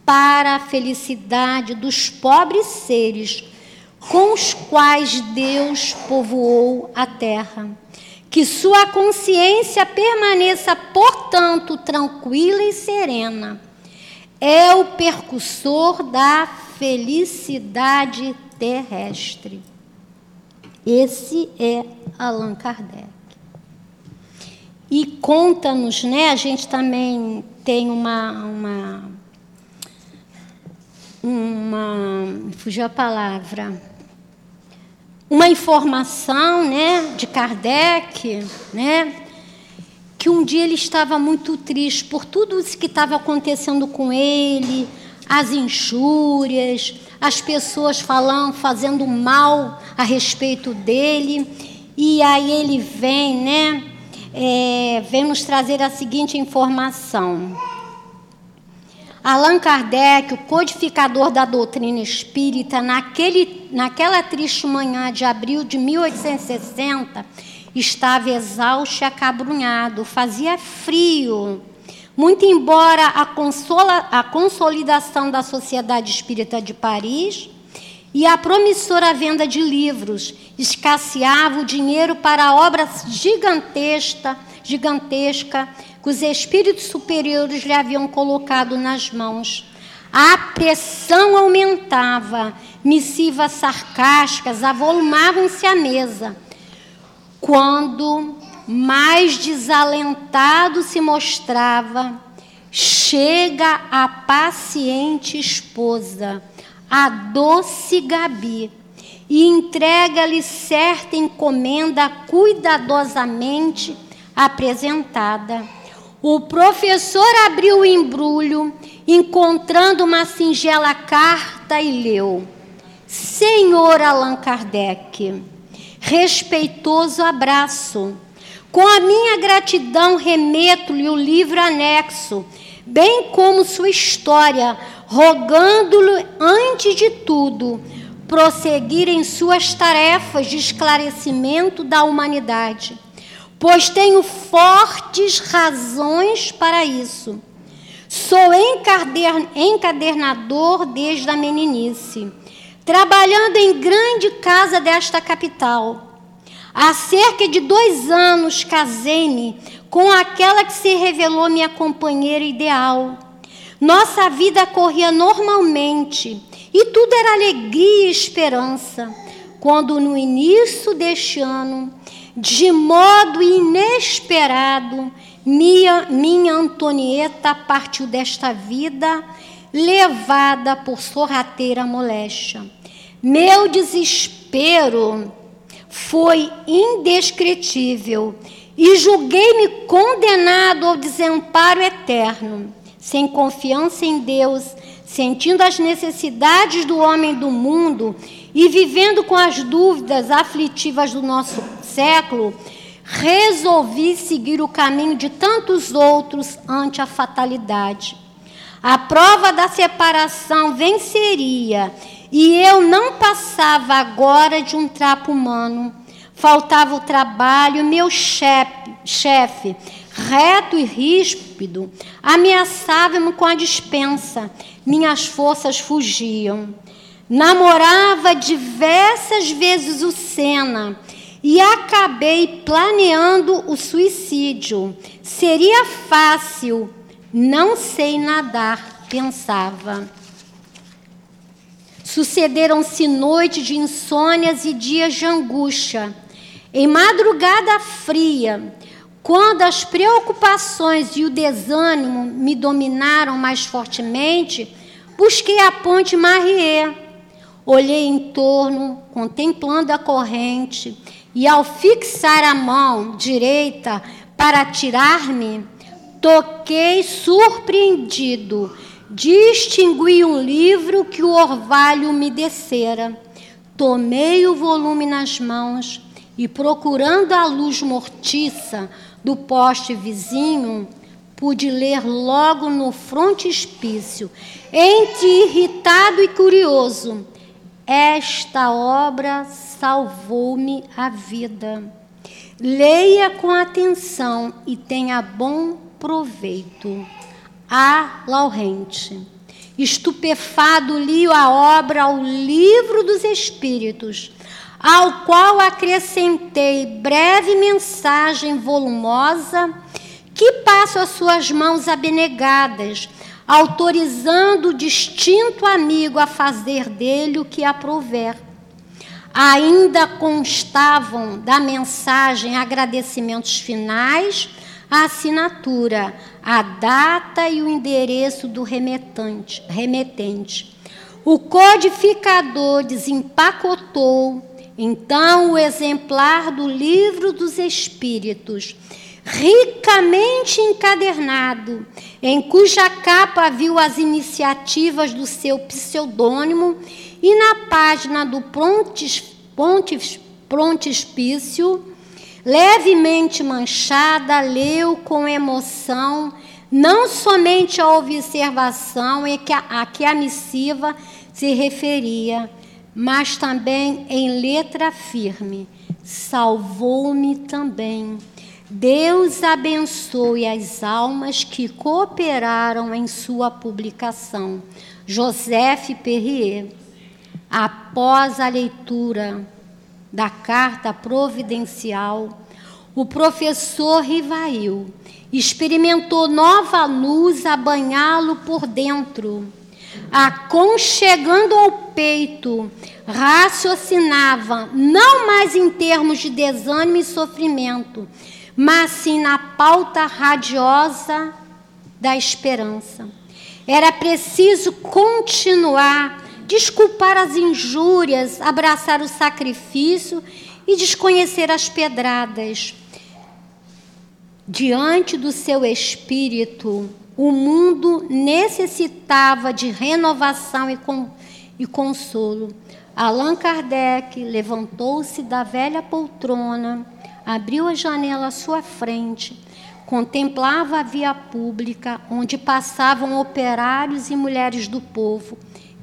para a felicidade dos pobres seres com os quais Deus povoou a terra. Que sua consciência permaneça, portanto, tranquila e serena. É o percussor da felicidade terrestre. Esse é Allan Kardec. E conta-nos, né? A gente também tem uma, uma uma fugiu a palavra uma informação né, de Kardec, né, que um dia ele estava muito triste por tudo isso que estava acontecendo com ele, as injúrias, as pessoas falando, fazendo mal a respeito dele. E aí ele vem, né, é, vem nos trazer a seguinte informação. Allan Kardec, o codificador da doutrina espírita, naquele, naquela triste manhã de abril de 1860, estava exausto e acabrunhado, fazia frio. Muito embora a, consola, a consolidação da Sociedade Espírita de Paris e a promissora venda de livros escasseava o dinheiro para a obra gigantesca, gigantesca que os espíritos superiores lhe haviam colocado nas mãos. A pressão aumentava, missivas sarcásticas avolumavam-se à mesa. Quando mais desalentado se mostrava, chega a paciente esposa, a doce Gabi, e entrega-lhe certa encomenda cuidadosamente apresentada. O professor abriu o embrulho, encontrando uma singela carta e leu: Senhor Allan Kardec, respeitoso abraço. Com a minha gratidão remeto-lhe o livro anexo, bem como sua história, rogando-lhe, antes de tudo, prosseguir em suas tarefas de esclarecimento da humanidade pois tenho fortes razões para isso. Sou encadernador desde a meninice, trabalhando em grande casa desta capital. Há cerca de dois anos casei-me com aquela que se revelou minha companheira ideal. Nossa vida corria normalmente e tudo era alegria e esperança, quando no início deste ano de modo inesperado, minha, minha Antonieta partiu desta vida, levada por sorrateira moléstia. Meu desespero foi indescritível e julguei-me condenado ao desamparo eterno. Sem confiança em Deus, sentindo as necessidades do homem do mundo e vivendo com as dúvidas aflitivas do nosso século, resolvi seguir o caminho de tantos outros ante a fatalidade. A prova da separação venceria e eu não passava agora de um trapo humano. Faltava o trabalho, meu chefe, chefe reto e ríspido, ameaçava-me com a dispensa. Minhas forças fugiam. Namorava diversas vezes o Sena e acabei planeando o suicídio. Seria fácil, não sei nadar, pensava. Sucederam-se noites de insônias e dias de angústia. Em madrugada fria, quando as preocupações e o desânimo me dominaram mais fortemente, busquei a ponte Marrier Olhei em torno, contemplando a corrente, e ao fixar a mão direita para tirar-me, toquei surpreendido. Distingui um livro que o orvalho me descera. Tomei o volume nas mãos e, procurando a luz mortiça do poste vizinho, pude ler logo no frontispício, entre irritado e curioso esta obra salvou-me a vida. Leia com atenção e tenha bom proveito. A Laurente. Estupefado li a obra ao livro dos Espíritos, ao qual acrescentei breve mensagem volumosa que passo às suas mãos abnegadas, autorizando o distinto amigo a fazer dele o que aprouver. Ainda constavam da mensagem agradecimentos finais, a assinatura, a data e o endereço do remetente. remetente. O codificador desempacotou então o exemplar do Livro dos Espíritos ricamente encadernado, em cuja capa viu as iniciativas do seu pseudônimo e na página do prontis, pontis, prontispício, levemente manchada, leu com emoção não somente a observação a que a missiva se referia, mas também em letra firme. Salvou-me também Deus abençoe as almas que cooperaram em sua publicação. Joseph Perrier. Após a leitura da carta providencial, o professor Rivail experimentou nova luz a banhá-lo por dentro. Aconchegando ao peito, raciocinava, não mais em termos de desânimo e sofrimento, mas sim na pauta radiosa da esperança. Era preciso continuar, desculpar as injúrias, abraçar o sacrifício e desconhecer as pedradas. Diante do seu espírito, o mundo necessitava de renovação e, com, e consolo. Allan Kardec levantou-se da velha poltrona abriu a janela à sua frente, contemplava a via pública onde passavam operários e mulheres do povo,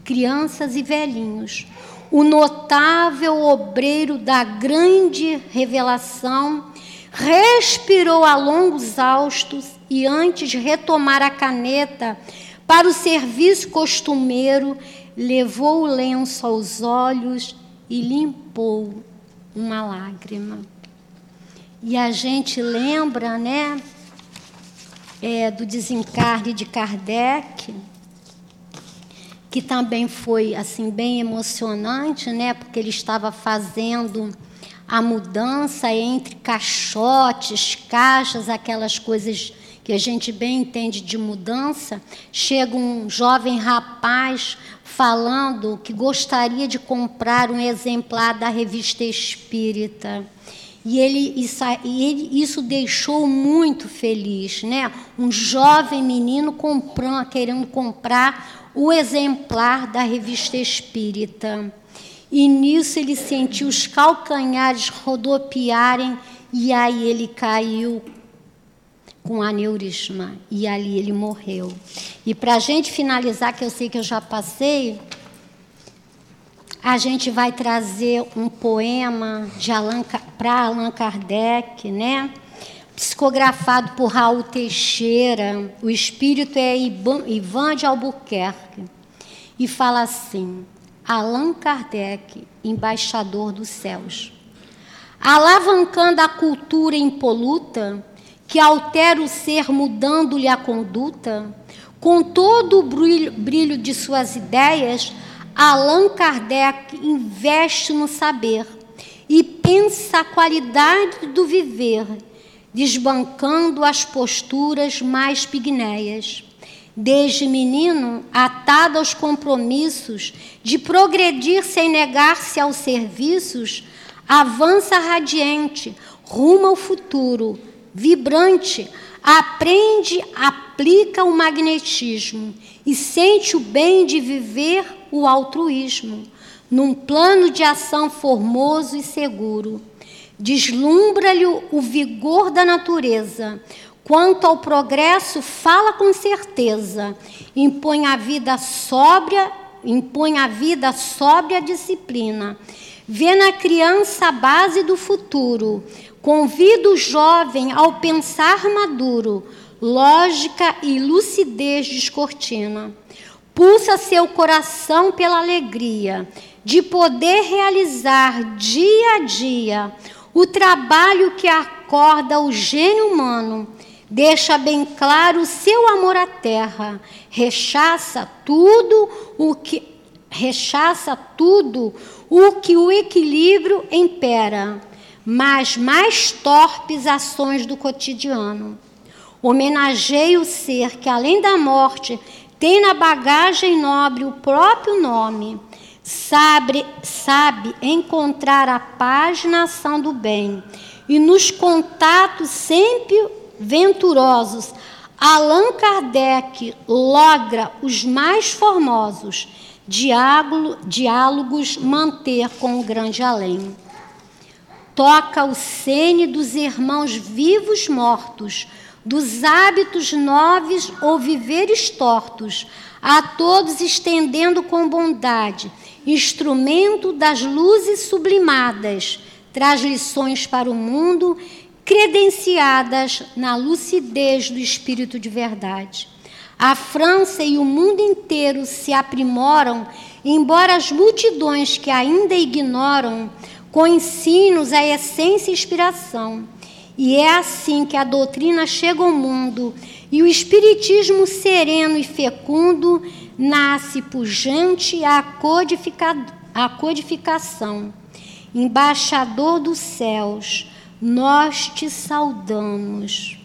crianças e velhinhos. O notável obreiro da grande revelação respirou a longos haustos e, antes de retomar a caneta para o serviço costumeiro, levou o lenço aos olhos e limpou uma lágrima. E a gente lembra, né, é, do desencarne de Kardec, que também foi assim bem emocionante, né, porque ele estava fazendo a mudança entre caixotes, caixas, aquelas coisas que a gente bem entende de mudança. Chega um jovem rapaz falando que gostaria de comprar um exemplar da revista Espírita. E ele, isso, ele, isso deixou muito feliz, né? Um jovem menino comprando, querendo comprar o exemplar da revista Espírita. E nisso ele sentiu os calcanhares rodopiarem e aí ele caiu com aneurisma e ali ele morreu. E para a gente finalizar, que eu sei que eu já passei, a gente vai trazer um poema para Allan Kardec, né? psicografado por Raul Teixeira. O espírito é Ivan de Albuquerque. E fala assim: Allan Kardec, embaixador dos céus. Alavancando a cultura impoluta, que altera o ser mudando-lhe a conduta, com todo o brilho, de suas ideias, Allan Kardec investe no saber e pensa a qualidade do viver, desbancando as posturas mais pigneias. Desde menino, atado aos compromissos de progredir sem negar-se aos serviços, avança radiante, rumo ao futuro, vibrante, aprende, aplica o magnetismo e sente o bem de viver o altruísmo, num plano de ação formoso e seguro. Deslumbra-lhe o vigor da natureza. Quanto ao progresso, fala com certeza. Impõe a vida sóbria impõe à vida sóbria disciplina. Vê na criança a base do futuro. Convida o jovem ao pensar maduro, lógica e lucidez descortina. Pulsa seu coração pela alegria de poder realizar dia a dia o trabalho que acorda o gênio humano deixa bem claro o seu amor à terra, rechaça tudo o que rechaça tudo o que o equilíbrio impera, mas mais torpes ações do cotidiano. Homenageia o ser que além da morte tem na bagagem nobre o próprio nome, sabe, sabe encontrar a paz na ação do bem e nos contatos sempre venturosos, Allan Kardec logra os mais formosos diálogos manter com o grande além. Toca o sene dos irmãos vivos mortos, dos hábitos novos ou viveres tortos, a todos estendendo com bondade, instrumento das luzes sublimadas, traz lições para o mundo credenciadas na lucidez do espírito de verdade. A França e o mundo inteiro se aprimoram, embora as multidões que ainda ignoram, com ensinos a essência e inspiração. E é assim que a doutrina chega ao mundo e o espiritismo sereno e fecundo nasce pujante a codificação. Embaixador dos céus, nós te saudamos.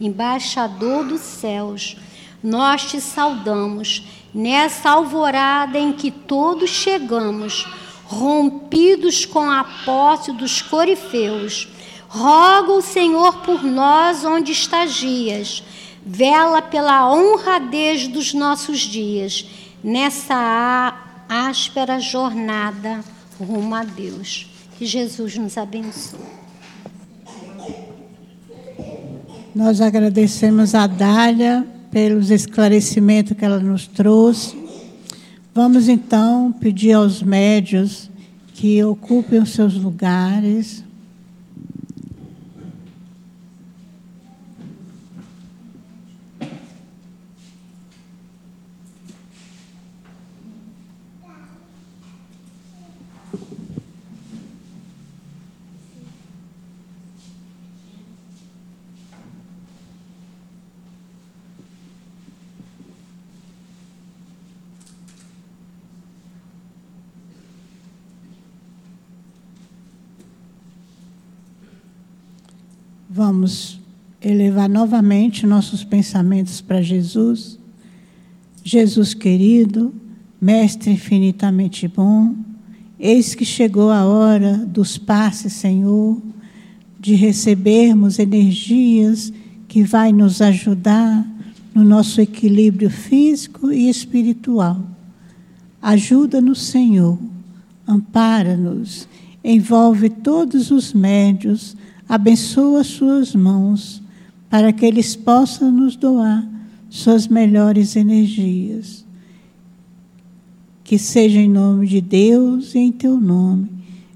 Embaixador dos céus, nós te saudamos nessa alvorada em que todos chegamos, rompidos com a posse dos corifeus. Roga o Senhor por nós onde estagias, vela pela honradez dos nossos dias, nessa áspera jornada rumo a Deus. Que Jesus nos abençoe. Nós agradecemos a Dália pelos esclarecimentos que ela nos trouxe. Vamos então pedir aos médios que ocupem os seus lugares. Vamos elevar novamente nossos pensamentos para Jesus. Jesus querido, Mestre infinitamente bom, eis que chegou a hora dos passes, Senhor, de recebermos energias que vai nos ajudar no nosso equilíbrio físico e espiritual. Ajuda-nos, Senhor, ampara-nos, envolve todos os médios abençoa suas mãos para que eles possam nos doar suas melhores energias. Que seja em nome de Deus e em teu nome,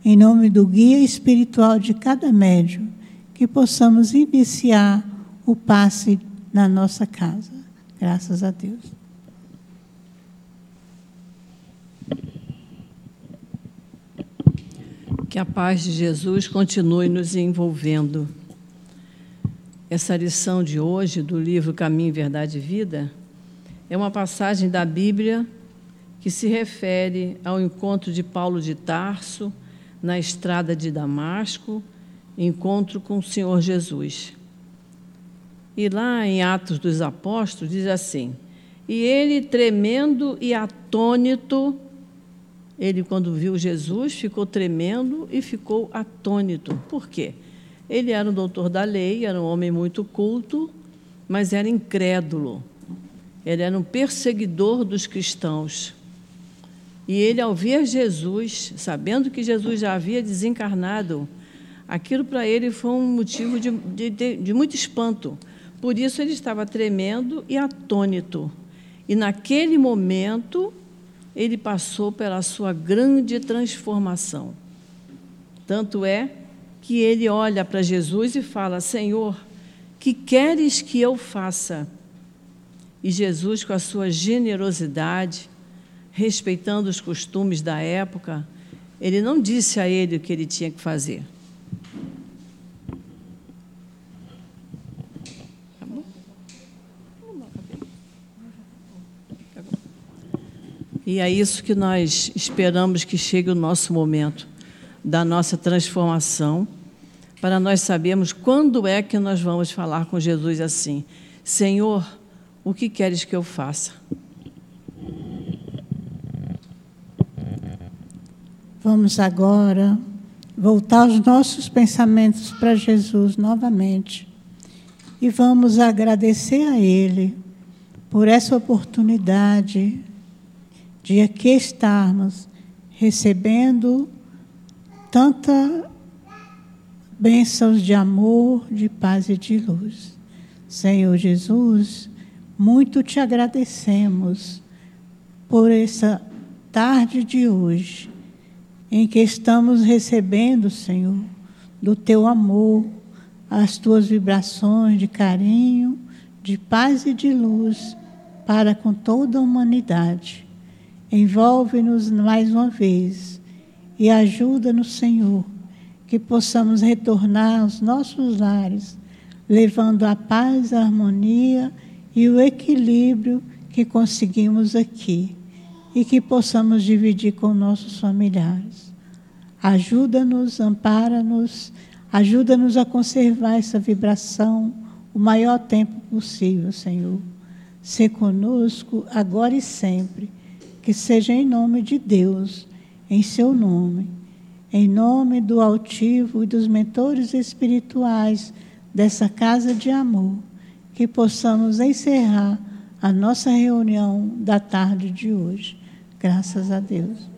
em nome do guia espiritual de cada médium, que possamos iniciar o passe na nossa casa. Graças a Deus. Que a paz de Jesus continue nos envolvendo. Essa lição de hoje do livro Caminho, Verdade e Vida é uma passagem da Bíblia que se refere ao encontro de Paulo de Tarso na estrada de Damasco, encontro com o Senhor Jesus. E lá em Atos dos Apóstolos diz assim: E ele, tremendo e atônito, ele, quando viu Jesus, ficou tremendo e ficou atônito. Por quê? Ele era um doutor da lei, era um homem muito culto, mas era incrédulo. Ele era um perseguidor dos cristãos. E ele, ao ver Jesus, sabendo que Jesus já havia desencarnado, aquilo para ele foi um motivo de, de, de muito espanto. Por isso ele estava tremendo e atônito. E naquele momento, ele passou pela sua grande transformação. Tanto é que ele olha para Jesus e fala: Senhor, que queres que eu faça? E Jesus, com a sua generosidade, respeitando os costumes da época, ele não disse a ele o que ele tinha que fazer. E é isso que nós esperamos que chegue o nosso momento da nossa transformação, para nós sabermos quando é que nós vamos falar com Jesus assim: Senhor, o que queres que eu faça? Vamos agora voltar os nossos pensamentos para Jesus novamente e vamos agradecer a Ele por essa oportunidade de aqui estarmos recebendo tanta bênçãos de amor, de paz e de luz. Senhor Jesus, muito te agradecemos por essa tarde de hoje, em que estamos recebendo, Senhor, do teu amor, as tuas vibrações de carinho, de paz e de luz para com toda a humanidade. Envolve-nos mais uma vez e ajuda-nos, Senhor, que possamos retornar aos nossos lares, levando a paz, a harmonia e o equilíbrio que conseguimos aqui e que possamos dividir com nossos familiares. Ajuda-nos, ampara-nos, ajuda-nos a conservar essa vibração o maior tempo possível, Senhor. Se conosco agora e sempre que seja em nome de Deus, em seu nome, em nome do altivo e dos mentores espirituais dessa casa de amor, que possamos encerrar a nossa reunião da tarde de hoje. Graças a Deus.